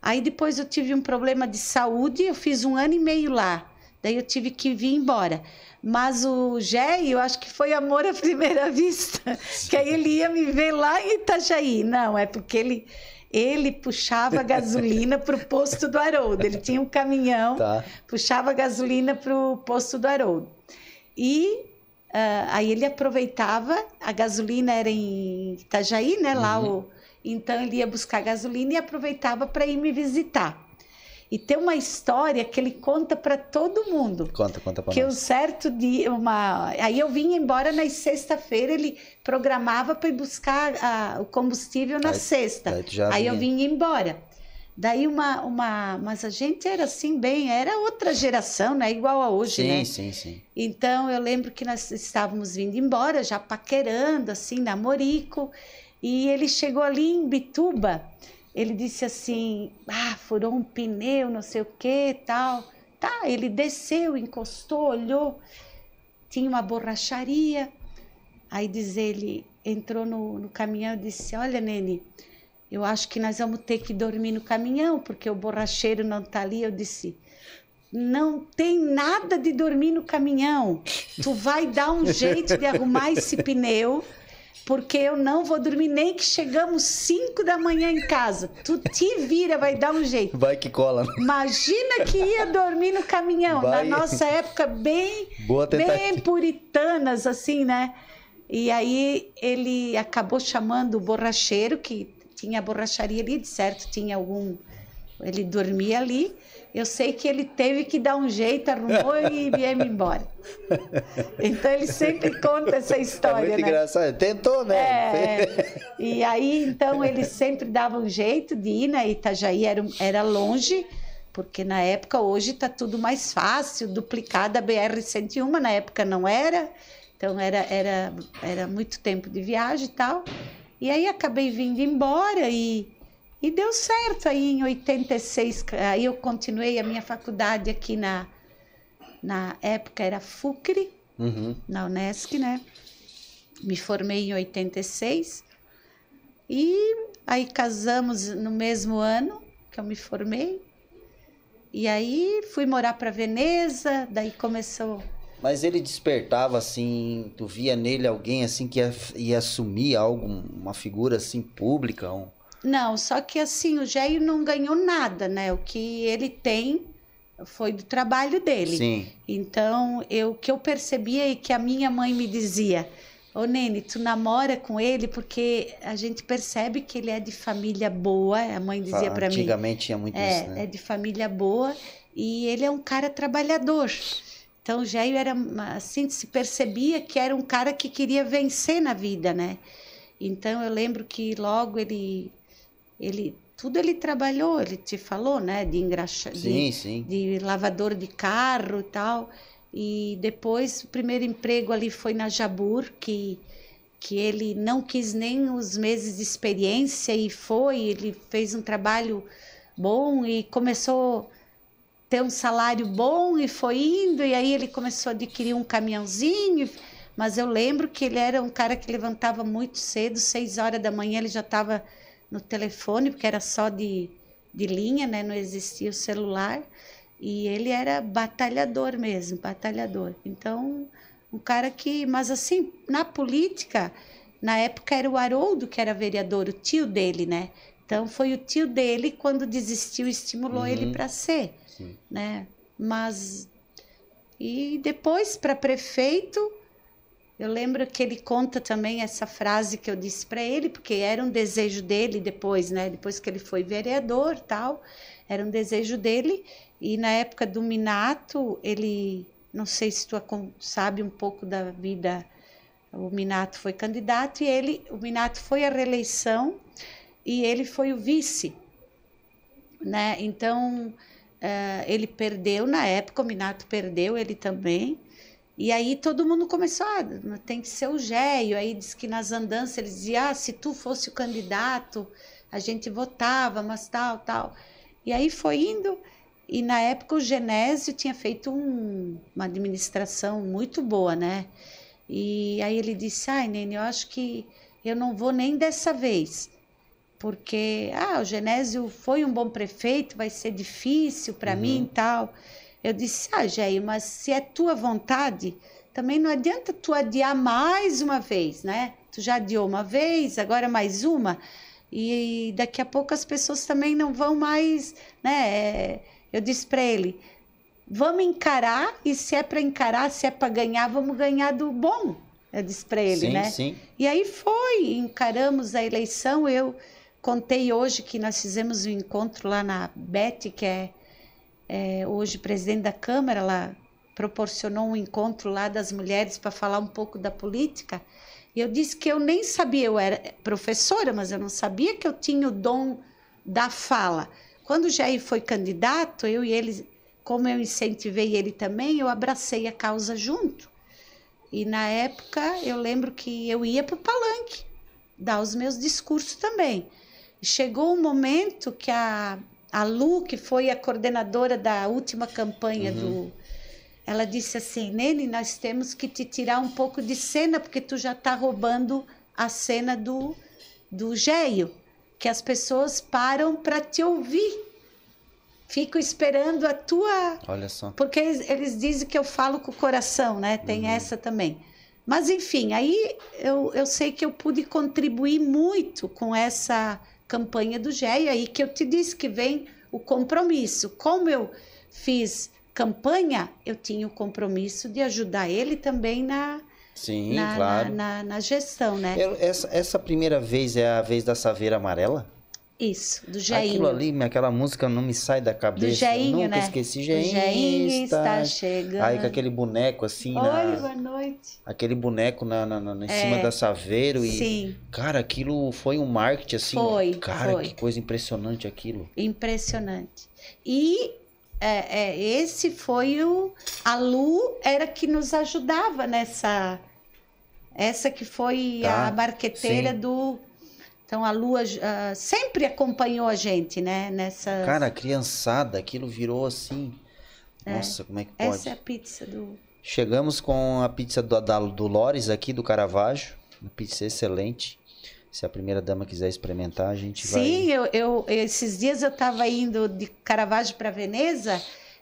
Aí depois eu tive um problema de saúde, eu fiz um ano e meio lá. Daí eu tive que vir embora. Mas o Gé, eu acho que foi amor à primeira vista, que aí ele ia me ver lá em Itajaí. Não, é porque ele ele puxava gasolina para o posto do Haroldo. Ele tinha um caminhão, tá. puxava gasolina para o posto do Haroldo. E uh, aí ele aproveitava, a gasolina era em Itajaí, né? Lá uhum. o, então ele ia buscar gasolina e aproveitava para ir me visitar. E tem uma história que ele conta para todo mundo. Conta, conta para Que um certo dia, uma... aí eu vim embora na sexta-feira, ele programava para ir buscar a, o combustível na aí, sexta. Aí, aí eu vim embora. Daí uma, uma, mas a gente era assim bem, era outra geração, não é igual a hoje, sim, né? Sim, sim, sim. Então eu lembro que nós estávamos vindo embora, já paquerando, assim, namorico, e ele chegou ali em Bituba ele disse assim: ah, furou um pneu, não sei o que tal. Tá, ele desceu, encostou, olhou, tinha uma borracharia. Aí diz ele, entrou no, no caminhão e disse: Olha, Nene, eu acho que nós vamos ter que dormir no caminhão, porque o borracheiro não está ali. Eu disse: Não tem nada de dormir no caminhão. Tu vai dar um jeito de arrumar esse pneu porque eu não vou dormir nem que chegamos 5 da manhã em casa. Tu te vira, vai dar um jeito. Vai que cola. Né? Imagina que ia dormir no caminhão. Vai. Na nossa época, bem, bem puritanas, assim, né? E aí ele acabou chamando o borracheiro, que tinha borracharia ali, de certo, tinha algum. Ele dormia ali. Eu sei que ele teve que dar um jeito, arrumou e viemos embora. Então ele sempre conta essa história. É muito né? engraçado. Tentou, né? É, e aí, então, ele sempre dava um jeito de ir, né? Itajaí era, era longe, porque na época, hoje está tudo mais fácil, duplicada a BR-101, na época não era. Então era, era, era muito tempo de viagem e tal. E aí acabei vindo embora e e deu certo aí em 86, aí eu continuei a minha faculdade aqui na, na época era FUCRE, uhum. na Unesc, né? Me formei em 86 e aí casamos no mesmo ano que eu me formei. E aí fui morar para Veneza, daí começou mas ele despertava assim, tu via nele alguém assim que ia, ia assumir algo, uma figura assim pública, um... Não, só que assim, o Jair não ganhou nada, né? O que ele tem foi do trabalho dele. Sim. Então, eu, o que eu percebia e que a minha mãe me dizia, ô Nene, tu namora com ele porque a gente percebe que ele é de família boa, a mãe dizia para mim. Antigamente tinha muito é, isso, né? É de família boa e ele é um cara trabalhador. Então, o Jair era assim, se percebia que era um cara que queria vencer na vida, né? Então, eu lembro que logo ele ele tudo ele trabalhou, ele te falou, né, de engraxar, de, de lavador de carro e tal. E depois o primeiro emprego ali foi na Jabur, que que ele não quis nem os meses de experiência e foi, ele fez um trabalho bom e começou a ter um salário bom e foi indo. E aí ele começou a adquirir um caminhãozinho, mas eu lembro que ele era um cara que levantava muito cedo, seis horas da manhã ele já estava no telefone, porque era só de, de linha, né? não existia o celular. E ele era batalhador mesmo, batalhador. Então, um cara que. Mas assim, na política, na época era o Haroldo que era vereador, o tio dele, né? Então foi o tio dele quando desistiu estimulou uhum. ele para ser, Sim. né? Mas e depois para prefeito eu lembro que ele conta também essa frase que eu disse para ele, porque era um desejo dele depois, né? Depois que ele foi vereador, tal, era um desejo dele. E na época do Minato, ele, não sei se tu sabe um pouco da vida, o Minato foi candidato e ele, o Minato foi à reeleição e ele foi o vice, né? Então uh, ele perdeu na época, o Minato perdeu, ele também. E aí todo mundo começou, ah, tem que ser o Géio. Aí diz que nas andanças eles diziam, ah, se tu fosse o candidato, a gente votava, mas tal, tal. E aí foi indo, e na época o Genésio tinha feito um, uma administração muito boa, né? E aí ele disse, ai, Nene, eu acho que eu não vou nem dessa vez, porque, ah, o Genésio foi um bom prefeito, vai ser difícil para uhum. mim e tal. Eu disse, ah, Jair, mas se é tua vontade, também não adianta tu adiar mais uma vez, né? Tu já adiou uma vez, agora mais uma. E daqui a pouco as pessoas também não vão mais, né? É, eu disse para ele, vamos encarar e se é para encarar, se é para ganhar, vamos ganhar do bom. Eu disse para ele, sim, né? Sim. E aí foi, encaramos a eleição. Eu contei hoje que nós fizemos um encontro lá na Beth, que é, é hoje presidente da Câmara, ela proporcionou um encontro lá das mulheres para falar um pouco da política. E eu disse que eu nem sabia, eu era professora, mas eu não sabia que eu tinha o dom da fala. Quando o Jair foi candidato, eu e ele, como eu incentivei ele também, eu abracei a causa junto. E na época eu lembro que eu ia para o palanque dar os meus discursos também. Chegou um momento que a, a Lu, que foi a coordenadora da última campanha uhum. do. Ela disse assim: Nene, nós temos que te tirar um pouco de cena, porque tu já está roubando a cena do, do Geio, que as pessoas param para te ouvir fico esperando a tua. Olha só. Porque eles, eles dizem que eu falo com o coração, né? Tem uhum. essa também. Mas, enfim, aí eu, eu sei que eu pude contribuir muito com essa campanha do GE, aí que eu te disse que vem o compromisso. Como eu fiz campanha, eu tinha o compromisso de ajudar ele também na. Sim, na, claro. Na, na, na gestão, né? Essa, essa primeira vez é a vez da Saveira Amarela? Isso, do Jainho. Aquilo ali, aquela música não me sai da cabeça. Do Jainho, Nunca né? esqueci. Jainho está, chegando. Aí com aquele boneco assim Oi, na... boa noite. Aquele boneco na, na, na em é, cima da Saveiro. E, sim. Cara, aquilo foi um marketing assim. Foi, Cara, foi. que coisa impressionante aquilo. Impressionante. E é, é, esse foi o... A Lu era que nos ajudava nessa... Essa que foi tá, a marqueteira sim. do então a lua uh, sempre acompanhou a gente, né? Nessa. Cara, criançada, aquilo virou assim. É. Nossa, como é que pode? Essa é a pizza do. Chegamos com a pizza do, da, do Lores aqui do Caravaggio. Uma pizza excelente. Se a primeira dama quiser experimentar, a gente Sim, vai. Sim, eu, eu, esses dias eu estava indo de Caravaggio para Veneza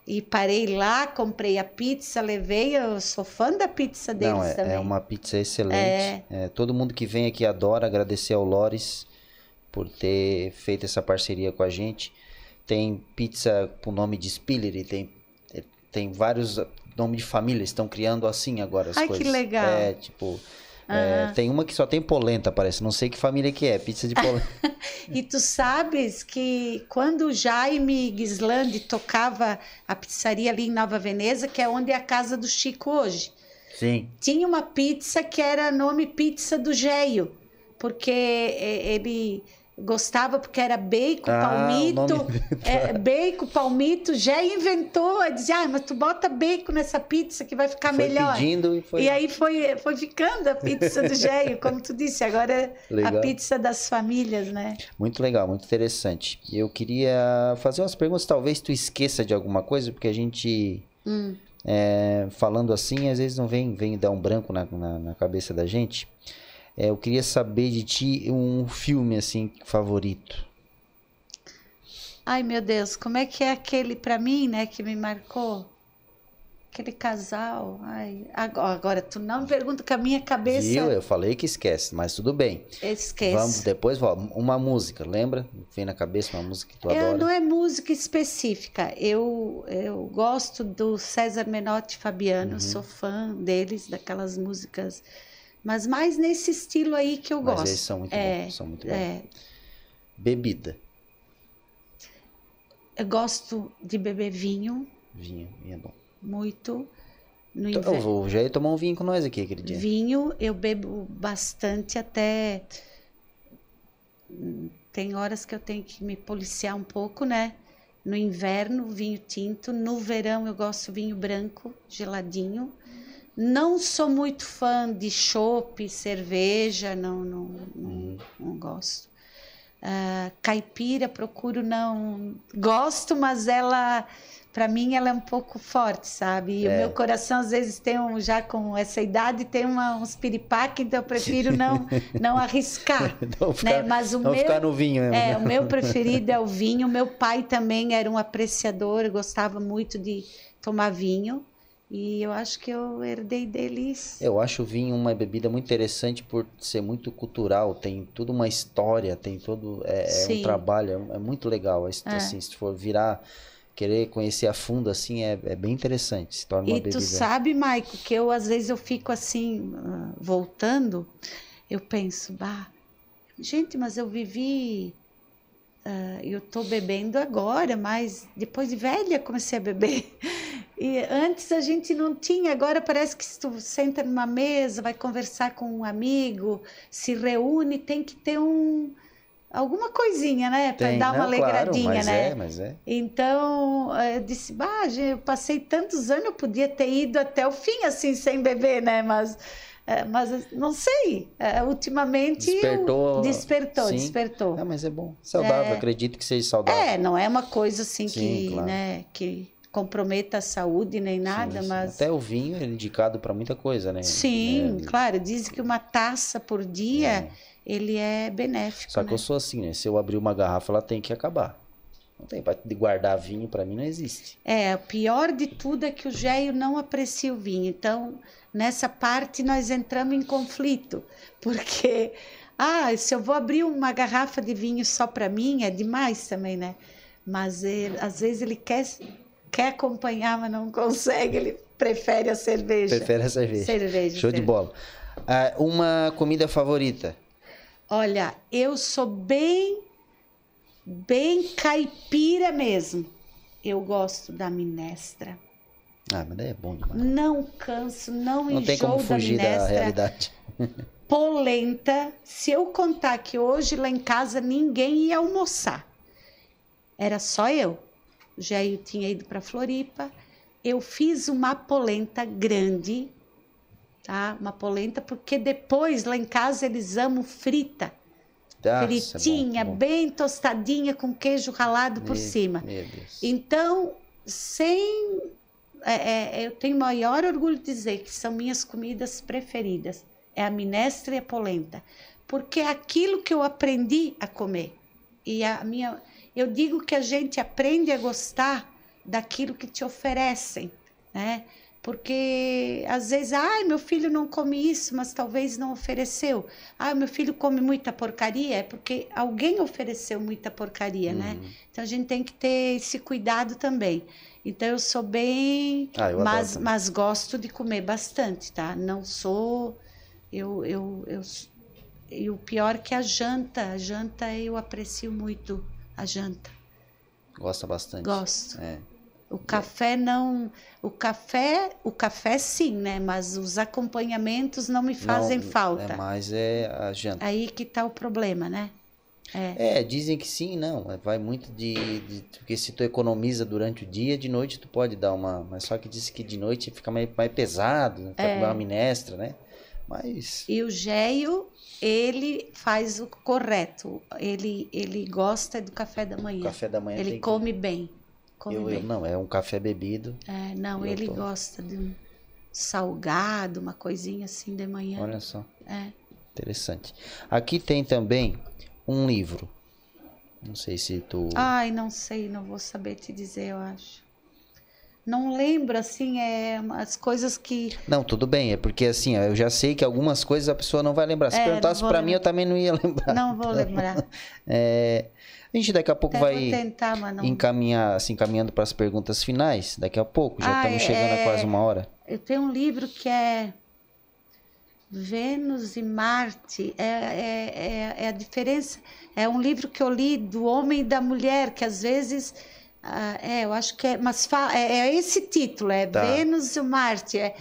e parei lá, comprei a pizza, levei. Eu sou fã da pizza deles Não, é, também. É uma pizza excelente. É. É, todo mundo que vem aqui adora. Agradecer ao Lores por ter feito essa parceria com a gente. Tem pizza com nome de Spillery, tem, tem vários nomes de família, estão criando assim agora as Ai, coisas. que legal. É, tipo. É, tem uma que só tem polenta, parece. Não sei que família que é, pizza de polenta. e tu sabes que quando o Jaime Gislandi tocava a pizzaria ali em Nova Veneza, que é onde é a casa do Chico hoje. Sim. Tinha uma pizza que era nome Pizza do Geio, porque ele gostava porque era bacon, ah, palmito, é, bacon, palmito, já inventou, dizia, ah, mas tu bota bacon nessa pizza que vai ficar foi melhor. Pedindo e, foi... e aí foi, foi ficando a pizza do Géio, como tu disse, agora é legal. a pizza das famílias, né? Muito legal, muito interessante. Eu queria fazer umas perguntas, talvez tu esqueça de alguma coisa, porque a gente... Hum. É, falando assim, às vezes não vem, vem dar um branco na, na, na cabeça da gente. É, eu queria saber de ti um filme assim favorito. Ai meu Deus, como é que é aquele para mim, né, que me marcou? Aquele casal. Ai, agora, agora tu não me pergunta que a minha cabeça. Viu? Eu falei que esquece, mas tudo bem. Esquece. Vamos depois, uma música, lembra? Vem na cabeça uma música que tu eu, adora. Não é música específica. Eu eu gosto do César Menotti Fabiano, uhum. sou fã deles, daquelas músicas mas mais nesse estilo aí que eu Mas gosto. Eles são muito é, bons, são muito bons. É. Bebida. Eu gosto de beber vinho. Vinho, vinho é bom. Muito. No então, eu vou, já ia tomar um vinho com nós aqui aquele dia. Vinho, eu bebo bastante até. Tem horas que eu tenho que me policiar um pouco, né? No inverno, vinho tinto. No verão, eu gosto vinho branco, geladinho. Não sou muito fã de chopp, cerveja, não, não, não, uhum. não gosto. Uh, caipira, procuro não. Gosto, mas ela para mim ela é um pouco forte, sabe? E é. o meu coração às vezes tem um, já com essa idade tem uma, uns piripaque, então eu prefiro não não arriscar, não ficar, né? Mas o não meu ficar no vinho, é, o meu preferido é o vinho. Meu pai também era um apreciador, gostava muito de tomar vinho. E eu acho que eu herdei deles. Eu acho o vinho uma bebida muito interessante por ser muito cultural, tem tudo uma história, tem todo. É, é um trabalho, é, é, muito legal. É. Assim, se for virar, querer conhecer a fundo, assim, é, é bem interessante. Se torna uma e bebida. tu sabe, Maico, que eu às vezes eu fico assim, ah, voltando, eu penso, bah, gente, mas eu vivi Uh, eu estou bebendo agora, mas depois de velha comecei a beber. E antes a gente não tinha, agora parece que se tu senta numa mesa, vai conversar com um amigo, se reúne, tem que ter um alguma coisinha, né, para dar uma alegradinha, claro, mas né? É, mas é. Então, eu disse, bah, eu passei tantos anos, eu podia ter ido até o fim assim sem beber, né? Mas mas não sei, é, ultimamente despertou, despertou, sim. despertou. É, mas é bom, saudável, é, acredito que seja saudável. É, não é uma coisa assim sim, que, claro. né, que comprometa a saúde nem nada, sim, mas até o vinho é indicado para muita coisa, né? Sim, é... claro, dizem que uma taça por dia é. ele é benéfico. Só que né? eu sou assim, né? Se eu abrir uma garrafa, ela tem que acabar. Não tem para guardar vinho para mim não existe. É, o pior de tudo é que o Géio não aprecia o vinho. Então, nessa parte nós entramos em conflito, porque ah, se eu vou abrir uma garrafa de vinho só para mim é demais também, né? Mas ele, às vezes ele quer quer acompanhar, mas não consegue, ele prefere a cerveja. Prefere a cerveja. Cerveja. Show cerveja. de bola. Ah, uma comida favorita? Olha, eu sou bem bem caipira mesmo. Eu gosto da minestra. Ah, mas daí é bom demais. Não canso, não, não enjoo tem como fugir da, da realidade. polenta. Se eu contar que hoje lá em casa ninguém ia almoçar, era só eu. O Jair tinha ido para Floripa. Eu fiz uma polenta grande, tá? Uma polenta, porque depois lá em casa eles amam frita. Nossa, fritinha, bom, bom. bem tostadinha com queijo ralado por meu, cima. Meu então, sem. É, é, eu tenho maior orgulho de dizer que são minhas comidas preferidas. É a minestra e a polenta. Porque é aquilo que eu aprendi a comer. E a minha. Eu digo que a gente aprende a gostar daquilo que te oferecem, né? Porque às vezes, ai, meu filho não come isso, mas talvez não ofereceu. Ah, meu filho come muita porcaria, é porque alguém ofereceu muita porcaria, né? uhum. né? Então a gente tem que ter esse cuidado também. Então eu sou bem, ah, eu mas, mas gosto de comer bastante, tá? Não sou eu, eu, eu e o pior que a janta, a janta eu aprecio muito a janta. Gosta bastante. Gosto. É. O café não, o café, o café sim, né? Mas os acompanhamentos não me fazem não, falta. É mais é a janta. Aí que tá o problema, né? É. é dizem que sim, não. É, vai muito de, de, porque se tu economiza durante o dia, de noite tu pode dar uma, mas só que diz que de noite fica mais, mais pesado, né? é. uma minestra, né? Mas e o Geio ele faz o correto. Ele ele gosta do café da manhã. O café da manhã ele come que... bem. Come eu. Eu, não, é um café bebido. É, não, ele tô... gosta de um salgado, uma coisinha assim de manhã. Olha só. É. Interessante. Aqui tem também um livro. Não sei se tu. Ai, não sei, não vou saber te dizer, eu acho. Não lembro, assim, é as coisas que. Não, tudo bem, é porque assim, eu já sei que algumas coisas a pessoa não vai lembrar. Se é, perguntasse para mim, eu também não ia lembrar. Não vou lembrar. é, a gente daqui a pouco Até vai tentar, não... encaminhar, assim, caminhando para as perguntas finais. Daqui a pouco, já ah, estamos chegando é... a quase uma hora. Eu tenho um livro que é Vênus e Marte. É, é, é, é, a diferença. É um livro que eu li do homem e da mulher, que às vezes. Ah, é, eu acho que é. Mas fala, é, é esse título, é tá. Vênus e Marte. É,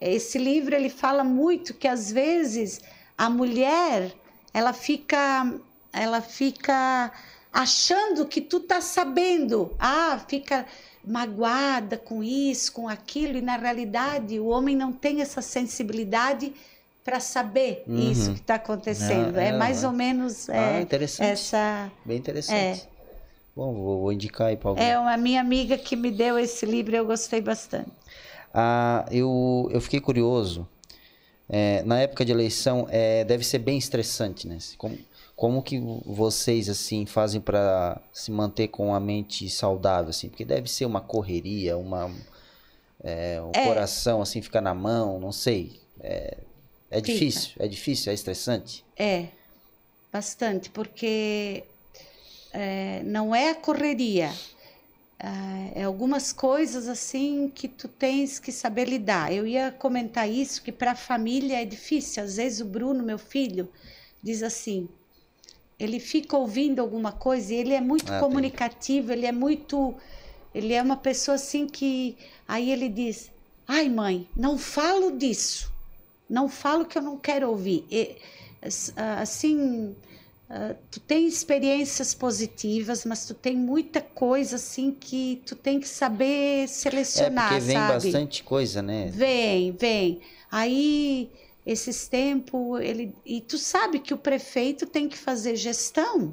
esse livro ele fala muito que às vezes a mulher ela fica ela fica achando que tu tá sabendo. Ah, fica magoada com isso, com aquilo, e na realidade o homem não tem essa sensibilidade para saber uhum. isso que está acontecendo. é, é, mais ou menos ah, é, interessante. essa. Bem interessante. É. Bom, vou, vou indicar aí para alguém. É uma minha amiga que me deu esse livro, eu gostei bastante. Ah, eu, eu fiquei curioso. É, na época de eleição, é, deve ser bem estressante, né? Como, como que vocês, assim, fazem para se manter com a mente saudável, assim? Porque deve ser uma correria, uma... É, o É. coração, assim, fica na mão, não sei. É, é difícil, é difícil, é estressante. É, bastante, porque é, não é a correria, ah, é algumas coisas assim que tu tens que saber lidar. Eu ia comentar isso, que para a família é difícil. Às vezes o Bruno, meu filho, diz assim, ele fica ouvindo alguma coisa e ele é muito Ah, comunicativo, ele é muito, ele é uma pessoa assim que, aí ele diz, ai mãe, não falo disso, não falo que eu não quero ouvir. E, ah, assim, ah, tu tem experiências positivas, mas tu tem muita coisa assim que tu tem que saber É, selecionar, porque vem sabe? bastante coisa, né? Vem, vem. Aí, esses tempos, ele. E tu sabe que o prefeito tem que fazer gestão,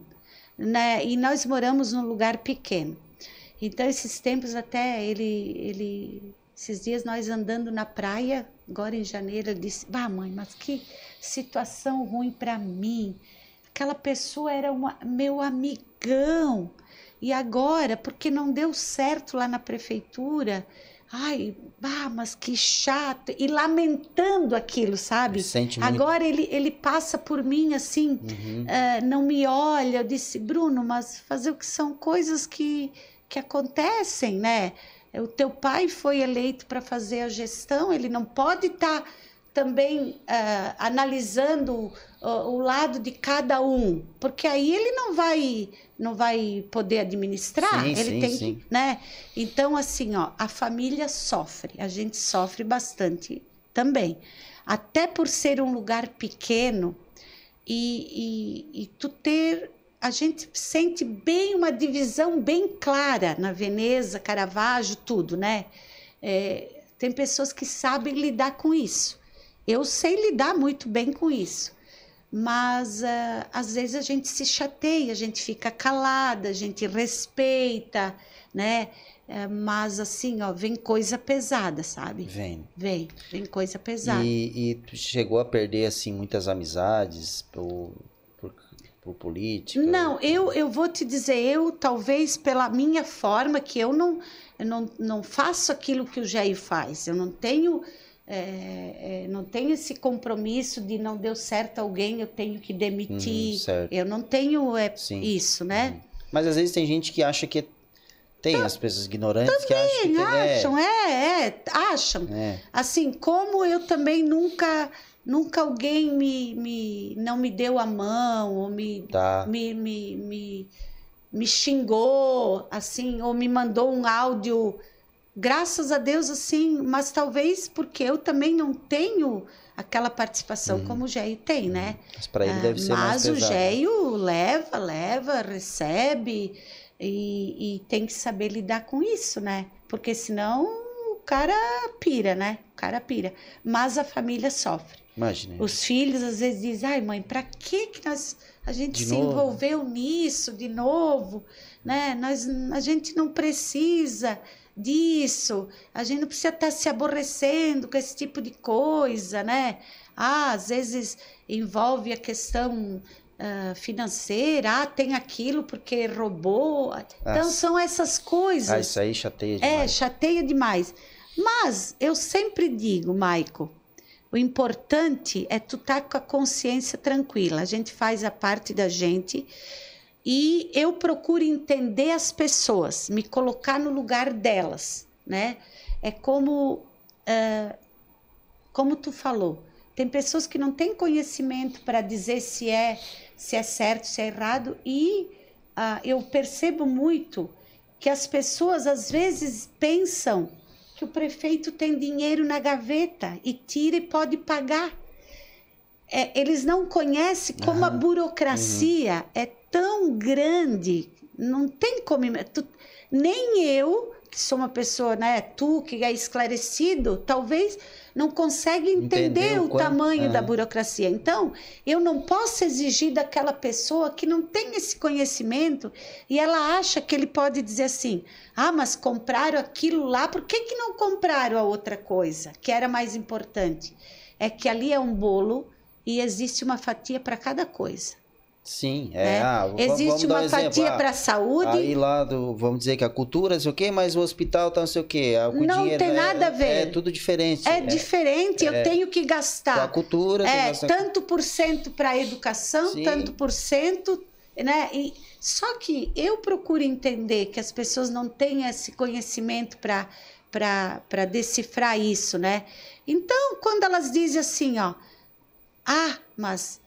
né? E nós moramos num lugar pequeno. Então, esses tempos até ele. ele esses dias nós andando na praia, agora em janeiro, ele disse: Bah, mãe, mas que situação ruim para mim. Aquela pessoa era uma, meu amigão. E agora, porque não deu certo lá na prefeitura, ai, bah, mas que chato. E lamentando aquilo, sabe? Sente muito. Agora ele, ele passa por mim assim, Uhum. ah, não me olha. Eu disse, Bruno, mas fazer o que são coisas que, que acontecem, né? O teu pai foi eleito para fazer a gestão, ele não pode estar também ah, analisando ah, o lado de cada um, porque aí ele não vai não vai poder administrar, Sim, ele sim, tem sim. que, né? Então assim, ó, a família sofre, a gente sofre bastante também, até por ser um lugar pequeno e, e, e tu ter a gente sente bem uma divisão bem clara na Veneza, Caravaggio, tudo, né? É, tem pessoas que sabem lidar com isso. Eu sei lidar muito bem com isso. Mas ah, às vezes a gente se chateia, a gente fica calada, a gente respeita, né? É, mas assim, ó, vem coisa pesada, sabe? Vem. Vem, vem coisa pesada. E, e tu chegou a perder, assim, muitas amizades por, por, por política? Não, eu, eu vou te dizer, eu talvez pela minha forma, que eu não, eu não, não faço aquilo que o Jair faz, eu não tenho, é, é, não tenho esse compromisso de não deu certo alguém, eu tenho que demitir, certo. eu não tenho é, Sim. isso, né? Mas às vezes tem gente que acha que tem as pessoas ignorantes que acham que tem, Acham, é, é, acham. é, Assim, como eu também nunca, nunca alguém me, me não me deu a mão, ou me é, tá. me, me, me, me xingou, assim, ou me mandou um áudio. Graças a Deus, assim, mas talvez porque eu também não tenho aquela participação como o Geio tem, né? Mas pra ele Ah, deve ser mais mas o. Geio leva, leva, recebe e, e tem que saber lidar com isso, né? Porque senão o cara pira, né? O cara pira. Mas a família sofre. Imagina. Os filhos às vezes dizem, ai mãe, para que que nós, a gente De se novo. envolveu nisso de novo, né? Nós, a gente não precisa disso, a gente não precisa estar se aborrecendo com esse tipo de coisa, né? Ah, às vezes envolve a questão ah, financeira, ah, tem aquilo porque roubou. Então Ah, são essas coisas. Ah, isso aí chateia É, demais. chateia demais. Mas eu sempre digo, Maico, o importante é tu estar com a consciência tranquila. A gente faz a parte da gente e eu procuro entender as pessoas, me colocar no lugar delas, né? É como, ah, como tu falou, tem pessoas que não têm conhecimento para dizer se é se é certo, se é errado e ah, eu percebo muito que as pessoas às vezes pensam que o prefeito tem dinheiro na gaveta e tira e pode pagar. É, eles não conhecem como a Aham. burocracia é tão grande, não tem como. tu- nem eu, que sou uma pessoa, né? Tu que é esclarecido, talvez não consegue entender o, tamanho da burocracia. Então, eu não posso exigir daquela pessoa que não tem esse conhecimento e ela acha que ele pode dizer assim: ah, mas compraram aquilo lá, por que, que não compraram a outra coisa, que era mais importante? É que ali é um bolo e existe uma fatia para cada coisa. Sim, é. Né? Ah, Existe uma um fatia para a saúde. Aí lá, do, vamos dizer que a cultura, não sei o quê, mas o hospital tá não sei o quê. O não tem nada é, a ver. É tudo diferente. É, é diferente, eu é. tenho que gastar. Com a cultura. É, tanto por cento para a educação, Sim. tanto por cento, né? E, só que eu procuro entender que as pessoas não têm esse conhecimento para para decifrar isso, né? Então, quando elas dizem assim, ó, ah, mas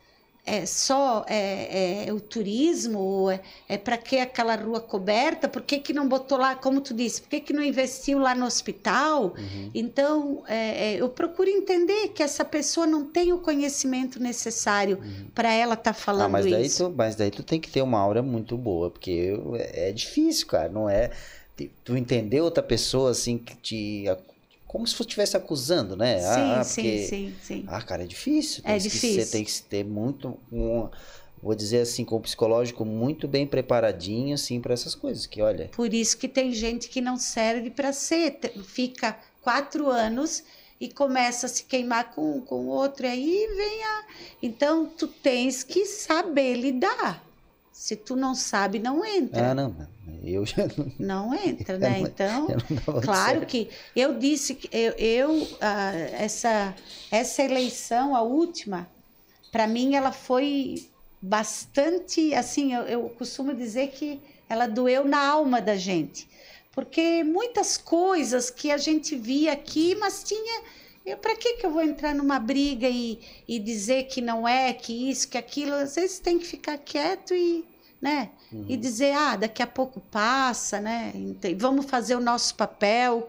é só é, é, o turismo? É, é para que aquela rua coberta? Por que, que não botou lá, como tu disse, por que, que não investiu lá no hospital? Uhum. Então, é, é eu procuro entender que essa pessoa não tem o conhecimento necessário uhum. para ela estar tá falando ah, mas daí isso. Tu, mas daí tu tem que ter uma aura muito boa, porque é difícil, cara, não é... Tu entender outra pessoa assim que te como se você estivesse acusando, né? Sim, ah, porque, sim, sim, sim. Ah, cara, é difícil. É difícil. Você tem que ter muito, um, vou dizer assim, com o psicológico muito bem preparadinho, assim, para essas coisas. Que olha. Por isso que tem gente que não serve para ser, fica quatro anos e começa a se queimar com com outro e aí vem a. Então tu tens que saber lidar. Se tu não sabe, não entra. Ah, não. Eu já não. Não entra, né? Então, claro certo. que eu disse que eu, eu ah, essa, essa eleição, a última, para mim ela foi bastante assim. Eu, eu costumo dizer que ela doeu na alma da gente. Porque muitas coisas que a gente via aqui, mas tinha para que, que eu vou entrar numa briga e, e dizer que não é, que isso, que aquilo? Às vezes tem que ficar quieto e, né? Uhum. E dizer, ah, daqui a pouco passa, né? Vamos fazer o nosso papel.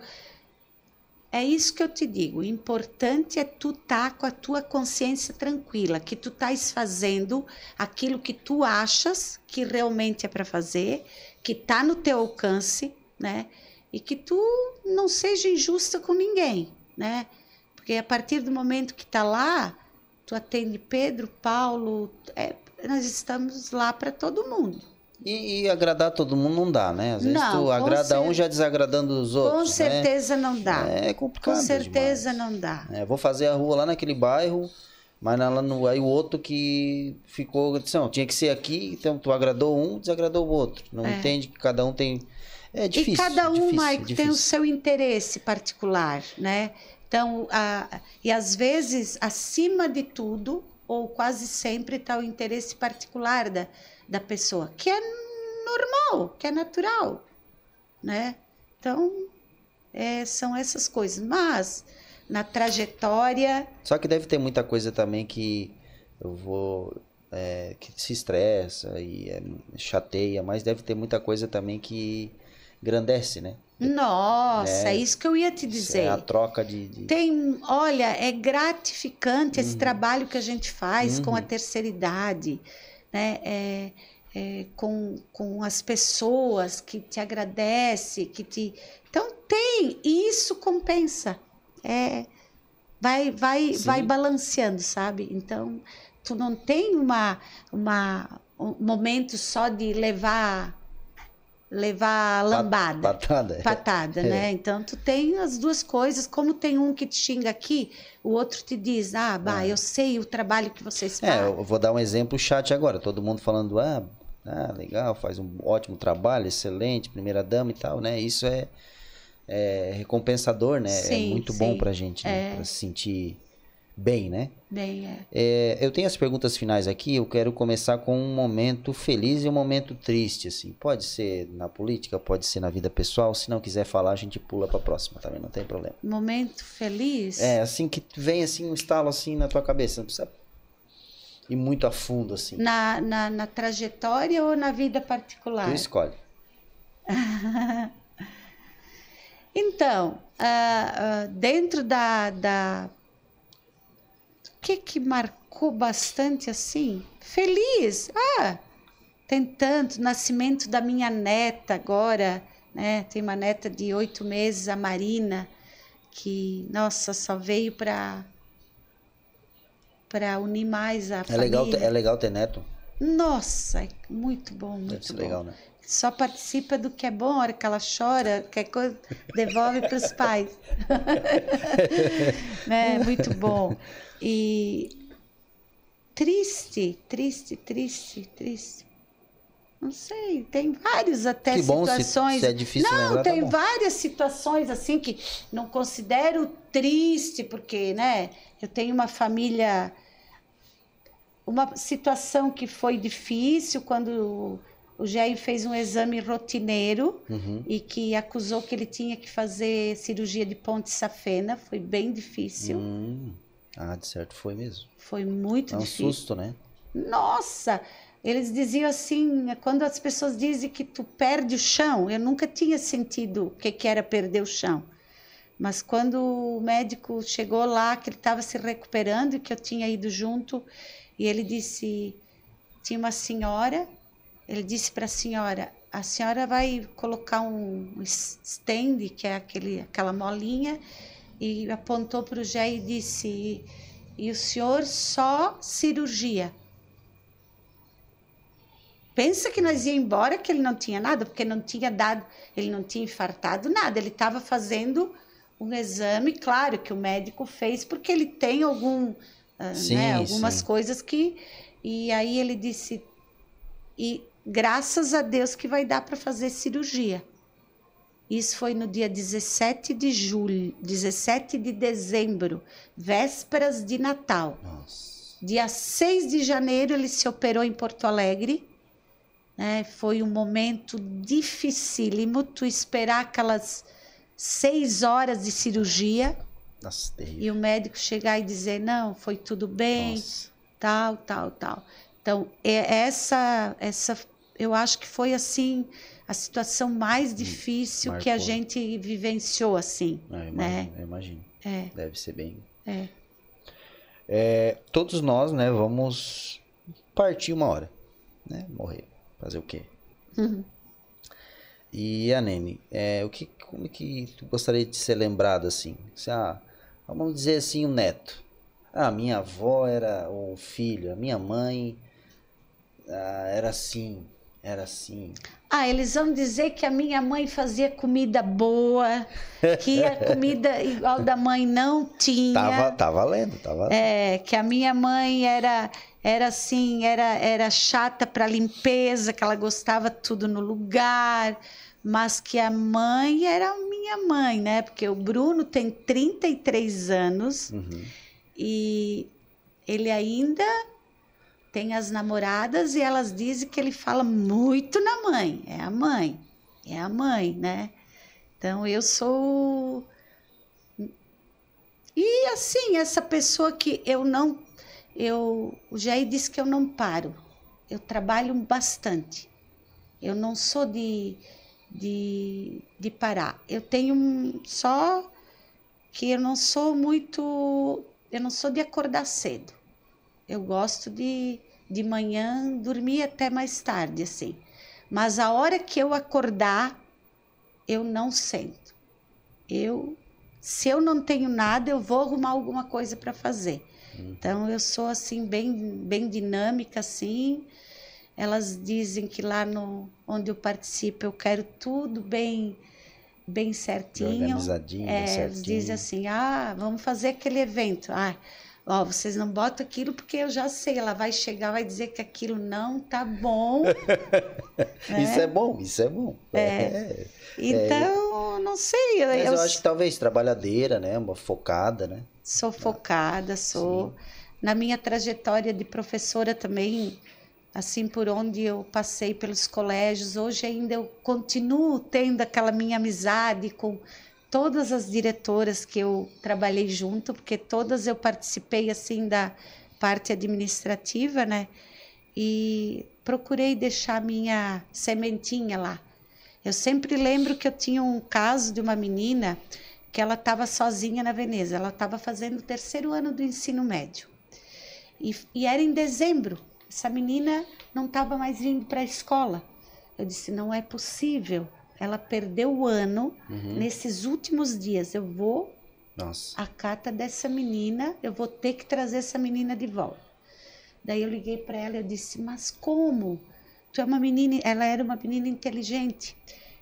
É isso que eu te digo. O importante é tu estar tá com a tua consciência tranquila, que tu estás fazendo aquilo que tu achas que realmente é para fazer, que está no teu alcance, né? E que tu não seja injusta com ninguém, né? Porque a partir do momento que está lá, tu atende Pedro, Paulo, é, nós estamos lá para todo mundo. E, e, agradar todo mundo não dá, né? Às vezes não, tu agrada um já desagradando os outros. Com né? certeza né? não dá. É complicado. Com certeza demais. não dá. É, vou fazer a rua lá naquele bairro, mas lá no, aí o outro que ficou. Disse, não, tinha que ser aqui, então tu agradou um, desagradou o outro. Não é. entende que cada um tem. É difícil. E cada um, difícil, Maico, difícil. tem o seu interesse particular, né? Então, a, e às vezes, acima de tudo, ou quase sempre, está o interesse particular da, da pessoa, que é normal, que é natural, né? Então, é, são essas coisas. Mas, na trajetória. Só que deve ter muita coisa também que eu vou. É, que se estressa e é, chateia, mas deve ter muita coisa também que engrandece, né? Nossa, é, isso que eu ia te dizer. É a troca de, de, Tem, olha, é gratificante uhum. esse trabalho que a gente faz uhum. com a uhum. terceira idade, né? É, é, com, com as pessoas que te agradece, que te. Então tem, isso compensa. É, vai, vai, vai balanceando, sabe? Então, tu não tem uma, uma, um momento só de levar levar lambada. Patada. É. Patada, né? é. né? Então tu tem as duas coisas, como tem um que te xinga aqui, o outro te diz: "Ah, bah, é. eu sei o trabalho que vocês fazem". É, eu vou dar um exemplo chat agora, todo mundo falando: "Ah, ah, legal, faz um ótimo trabalho, excelente, primeira dama e tal", né? Isso é, é recompensador, né? É sim, é muito sim. bom pra gente, né? É. Pra se sentir bem, né? Bem, é. é. Eu tenho as perguntas finais aqui. Eu quero começar com um momento feliz e um momento triste, assim. Pode ser na política, pode ser na vida pessoal. Se não quiser falar, a gente pula para a próxima, também não tem problema. Momento feliz? É, assim que vem assim um estalo assim na tua cabeça, não precisa ir muito a fundo assim. Na, na, na trajetória ou na vida particular? Tu escolhe. então, uh, uh, dentro da, da que que marcou bastante assim? Feliz. Ah, tem tanto nascimento da minha neta agora, né? Tem uma neta de oito meses, a Marina, que, nossa, só veio para para unir mais a É família. legal, é legal ter neto? Nossa, é muito bom, Deve muito ser bom. legal, né? Só participa do que é bom, a hora que ela chora, qualquer coisa, devolve para os pais. né? Muito bom. E triste, triste, triste, triste. Não sei, tem vários até Que bom, se- situações. se é difícil não, lembrar, tá tem bom. várias situações assim que não considero triste, porque, né? Eu tenho uma família uma situação que foi difícil quando o Jair fez um exame rotineiro Uhum. e que acusou que ele tinha que fazer cirurgia de ponte safena. Foi bem difícil. Hum. Ah, de certo foi mesmo. Foi muito É um difícil. susto, né? Nossa! Eles diziam assim, quando as pessoas dizem que tu perde o chão, eu nunca tinha sentido o que, que era perder o chão. Mas quando o médico chegou lá, que ele estava se recuperando e que eu tinha ido junto, e ele disse, tinha uma senhora, ele disse para a senhora, a senhora vai colocar um stand, que é aquele, aquela molinha, e apontou para o Jé e disse, e o senhor só cirurgia. Pensa que nós ia embora que ele não tinha nada, porque não tinha dado, ele não tinha infartado nada, ele estava fazendo um exame, claro, que o médico fez, porque ele tem algum, ah, Sim, né, algumas sim. coisas que. E aí ele disse, e graças a Deus que vai dar para fazer cirurgia. Isso foi no dia 17 de julho, 17 de dezembro, vésperas de Natal. Nossa. Dia 6 de janeiro ele se operou em Porto Alegre. né? Foi um momento dificílimo tu esperar aquelas seis horas de cirurgia Nossa, e o médico chegar e dizer não, foi tudo bem, Nossa. tal, tal, tal. Então, é essa, essa, eu acho que foi assim a situação mais difícil que a Hum, marcou. gente vivenciou assim, Ah, eu né? imagino, eu imagino. É, Deve ser bem. é. É, todos nós, né, vamos partir uma hora, né? Morrer. Fazer o quê? Uhum. E a Nene, é, o que, como é que tu gostaria de ser lembrado assim? Se, ah, vamos dizer assim, o neto. Ah, minha avó era o filho, a minha mãe ah, era assim, era assim. Ah, eles vão dizer que a minha mãe fazia comida boa, que a comida igual da mãe não tinha. Tava, tá valendo, tava. É, que a minha mãe era era assim, era era chata para limpeza, que ela gostava tudo no lugar, mas que a mãe era minha mãe, né? Porque o Bruno tem 33 anos Uhum. e ele ainda tem as namoradas e elas dizem que ele fala muito na mãe. É a mãe, é a mãe, né? Então eu sou. E assim, essa pessoa que eu não. Eu, o Jair disse que eu não paro. Eu trabalho bastante. Eu não sou de, de, de parar. Eu tenho um- só que eu não sou muito. Eu não sou de acordar cedo. Eu gosto de, de manhã dormir até mais tarde, assim. Mas a hora que eu acordar, eu não sento. Eu, se eu não tenho nada, eu vou arrumar alguma coisa para fazer. Então eu sou assim bem, bem dinâmica assim. Elas dizem que lá no onde eu participo eu quero tudo bem, bem certinho. Organizadinho, bem É, eles certinho. dizem assim: ah, vamos fazer aquele evento. Ah, ó, vocês não botam aquilo porque eu já sei, ela vai chegar, vai dizer que aquilo não tá bom. né? Isso é bom, isso é bom. É. Então, não sei, Mas eu, eu acho que talvez trabalhadeira, né? Uma focada, né? sou focada, sou. Na minha trajetória de professora também, assim por onde eu passei pelos colégios, hoje ainda eu continuo tendo aquela minha amizade com todas as diretoras que eu trabalhei junto, porque todas eu participei assim da parte administrativa, né? E procurei deixar minha sementinha lá. Eu sempre lembro que eu tinha um caso de uma menina que ela estava sozinha na Veneza, ela estava fazendo o terceiro ano do ensino médio. E, e era em dezembro. Essa menina não estava mais vindo para a escola. Eu disse: não é possível. Ela perdeu o ano Uhum. nesses últimos dias. Eu vou Nossa. a carta dessa menina, eu vou ter que trazer essa menina de volta. Daí eu liguei para ela eu disse: "Mas como? Tu é uma menina, ela era uma menina inteligente.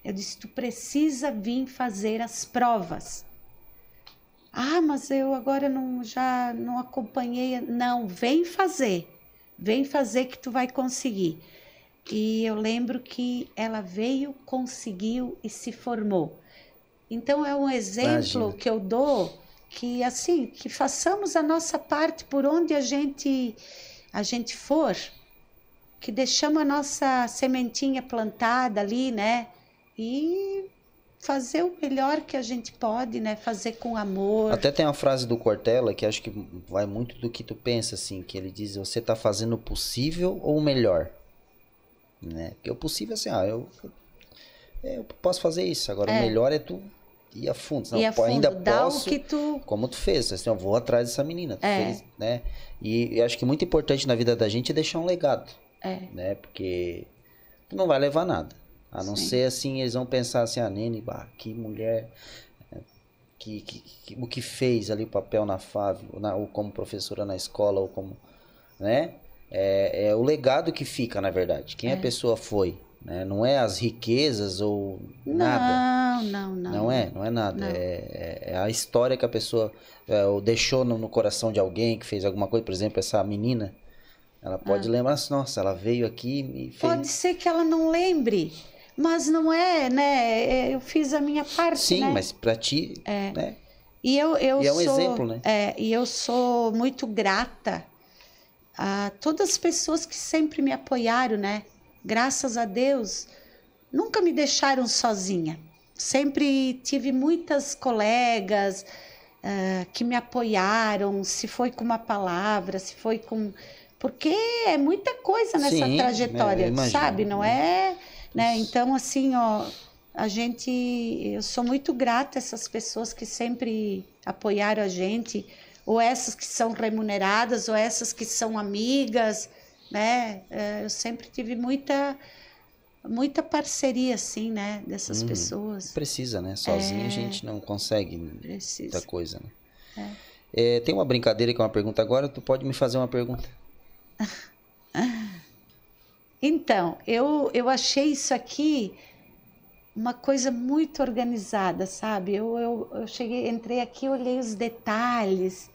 Eu disse: "Tu precisa vir fazer as provas". Ah, mas eu agora não já não acompanhei. Não, vem fazer. Vem fazer que tu vai conseguir. E eu lembro que ela veio, conseguiu e se formou. Então é um exemplo Imagina. que eu dou que assim, que façamos a nossa parte por onde a gente a gente for, que deixamos a nossa sementinha plantada ali, né? E fazer o melhor que a gente pode, né? Fazer com amor. Até tem uma frase do Cortella que acho que vai muito do que tu pensa, assim, que ele diz, você tá fazendo o possível ou o melhor? Né? Porque o possível é assim, ah, eu, eu posso fazer isso, agora É. o melhor é tu ir a fundo. Não, a fundo, ainda posso, tu como tu fez, assim, eu vou atrás dessa menina, É. fez, né? E eu acho que muito importante na vida da gente é deixar um legado, é, né? Porque tu não vai levar nada. A não Sim. ser assim, eles vão pensar assim, a Nene, bah, que mulher, né, que, que, que- o que fez ali o papel na FAV, ou, na- ou como professora na escola, ou como, né? É, é o legado que fica, na verdade. Quem a É. pessoa foi, né? Não é as riquezas ou nada. Não, não, não. Não é, não é nada. Não. É, é- é a história que a pessoa é, ou deixou no, no coração de alguém que fez alguma coisa. Por exemplo, essa menina, ela pode lembrar assim, nossa, ela veio aqui e fez. Ah. Pode ser que ela não lembre, mas não é, né? É, Eu fiz a minha parte, Sim, né? mas pra ti, né? E eu, eu E é um sou, exemplo, né? É, e eu sou muito grata a todas as pessoas que sempre me apoiaram, né? Graças a Deus, nunca me deixaram sozinha. Sempre tive muitas colegas ah, que me apoiaram, se foi com uma palavra, se foi com. Porque é muita coisa nessa Sim, trajetória, eu imagino. sabe? Não é. Né? Então, assim, ó, a gente. Eu sou muito grata a essas pessoas que sempre apoiaram a gente, ou essas que são remuneradas, ou essas que são amigas, né? Eh, Eu sempre tive muita. Muita parceria, assim, né? Dessas Uhum. pessoas. Precisa, né? Sozinho É. a gente não consegue Precisa. muita coisa, né? É, tem uma brincadeira que é uma pergunta agora, tu pode me fazer uma pergunta. Então, eu, eu achei isso aqui uma coisa muito organizada, sabe? Eu, eu, eu cheguei, entrei aqui, olhei os detalhes.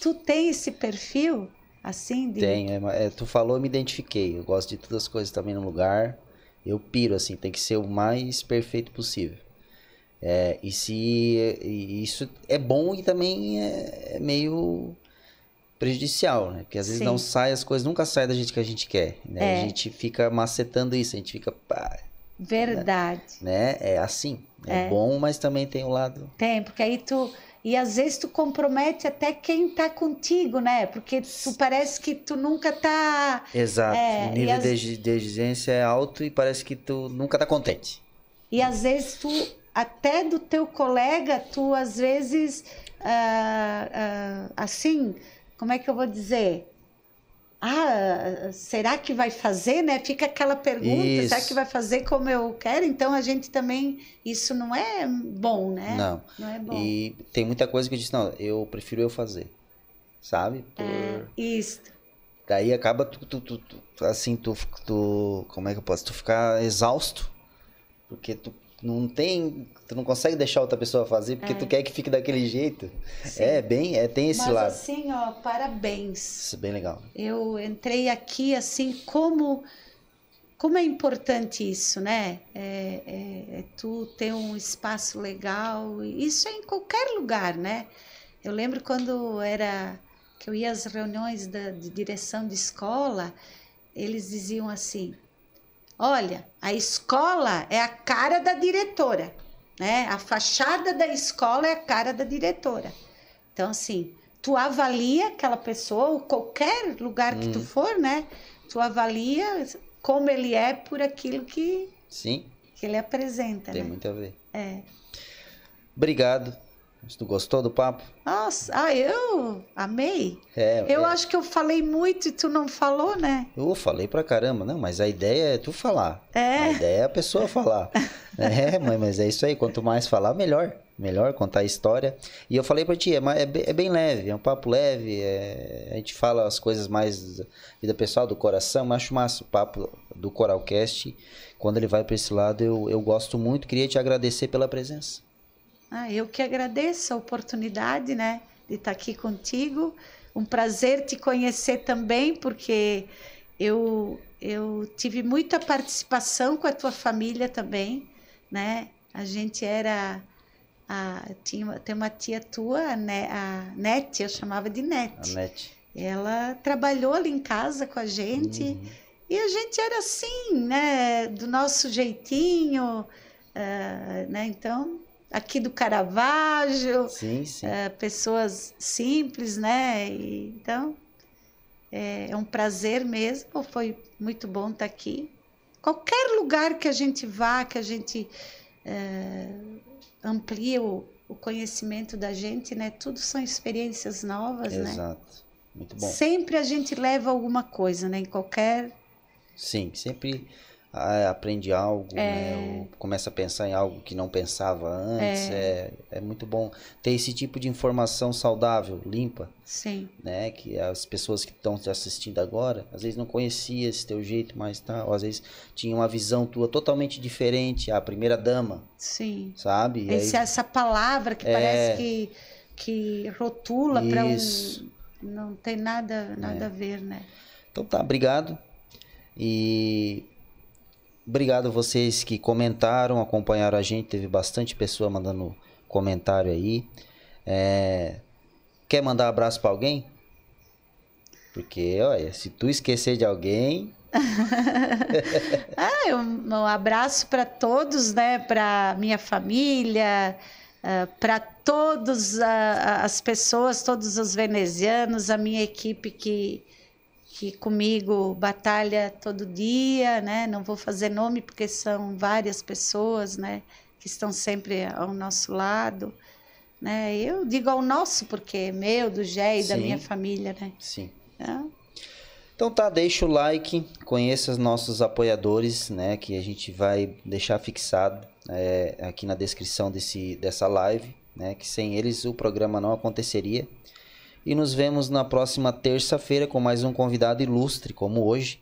Tu tem esse perfil assim de Tem, é, é, tu falou, eu me identifiquei. Eu gosto de todas as coisas também no lugar. Eu piro, assim, tem que ser o mais perfeito possível. É, e se e isso é bom e também é, é meio prejudicial, né? Porque às vezes Sim. não sai, as coisas nunca saem da gente que a gente quer. Né? É. A gente fica macetando isso, a gente fica, pá, verdade? né? É assim. É, É. bom, mas também tem o lado. Tem, porque aí tu e às vezes tu compromete até quem tá contigo, né? Porque tu parece que tu nunca tá Exato. É, o nível as- de exi- de exigência é alto e parece que tu nunca tá contente. E às vezes tu, até do teu colega, tu às vezes, ah, ah, assim, como é que eu vou dizer? Ah, será que vai fazer, né? Fica aquela pergunta, será Isso. que vai fazer como eu quero? Então a gente também, isso não é bom, né? Não. Não é bom. E tem muita coisa que eu disse, não, eu prefiro eu fazer. Sabe? Por... Isso. Daí acaba tu, tu, tu- tu- assim, tu, tu, como é que eu posso? Tu ficar exausto, porque tu não tem, tu não consegue deixar outra pessoa fazer, porque tu quer que fique daquele jeito. É. Sim. É, bem, é, tem esse Mas lado. assim, ó, parabéns. Isso é bem legal. Eu entrei aqui assim como como é importante isso, né? É, é- é tu ter um espaço legal. Isso é em qualquer lugar, né? Eu lembro quando era que eu ia às reuniões da, de direção de escola, eles diziam assim: Olha, a escola é a cara da diretora, né? A fachada da escola é a cara da diretora. Então, assim, tu avalia aquela pessoa, ou qualquer lugar que tu for, né? Tu avalia como ele é por aquilo que, Sim, que ele apresenta, tem né? muito a ver. É. Obrigado. Tu gostou do papo? Nossa, ah, eu amei. É, eu é. acho que eu falei muito e tu não falou, né? Eu falei pra caramba, não, mas a ideia é tu falar. É. A ideia é a pessoa falar. é, mãe, mas é isso aí, quanto mais falar, melhor. Melhor contar a história. E eu falei pra ti, é, é bem- é bem leve, é um papo leve, é- a gente fala as coisas mais da vida pessoal, do coração, mas acho massa o papo do Coralcast. Quando ele vai pra esse lado, eu, eu gosto muito, queria te agradecer pela presença. Ah, eu que agradeço a oportunidade, né, de estar aqui contigo. Um prazer te conhecer também, porque eu, eu tive muita participação com a tua família também, né? A gente era. A, tinha, uma- tem uma tia tua, a, ne, a Nete, eu chamava de A Nete. NET. Ela trabalhou ali em casa com a gente. Uhum. E a gente era assim, né? Do nosso jeitinho, ah, né? Então, aqui do Caravaggio, Sim, sim. ah, pessoas simples, né? E, então, é, é um prazer mesmo. Foi muito bom estar aqui. Qualquer lugar que a gente vá, que a gente eh, amplie o, o conhecimento da gente, né? Tudo são experiências novas, né? Exato. Muito bom. Sempre a gente leva alguma coisa, né? Em qualquer Sim, sempre ah, aprende algo, É. né? Começa a pensar em algo que não pensava antes. É. é, muito bom ter esse tipo de informação saudável, limpa, Sim, né? Que as pessoas que estão te assistindo agora, às vezes não conhecia esse teu jeito, mas tá, ou às vezes tinha uma visão tua totalmente diferente, a primeira dama, sim. sabe? E aí- Esse- essa palavra que É. parece que, que rotula para um. Não tem nada, nada É. a ver, né? Então tá, obrigado. E obrigado a vocês que comentaram, acompanharam a gente. Teve bastante pessoa mandando comentário aí. É, Quer mandar abraço pra alguém? Porque, olha, se tu esquecer de alguém, Ah, um, um abraço para todos, né? Para minha família, para todas as pessoas, todos os venezianos, a minha equipe que, que comigo batalha todo dia, né? Não vou fazer nome porque são várias pessoas, né? Que estão sempre ao nosso lado, né? Eu digo ao nosso porque é meu, do Gé e da Sim. minha família, né? sim. Então, Então tá, deixa o like, conheça os nossos apoiadores, né? Que a gente vai deixar fixado é, aqui na descrição desse, dessa live, né? Que sem eles o programa não aconteceria. E nos vemos na próxima terça-feira com mais um convidado ilustre, como hoje.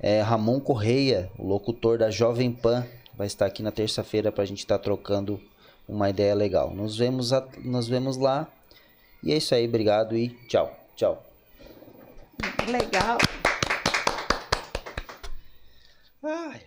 É Ramon Correia, o locutor da Jovem Pan, vai estar aqui na terça-feira para a gente estar trocando uma ideia legal. Nos vemos, a- nos vemos lá. E é isso aí, obrigado e tchau. Tchau. legal. Ai.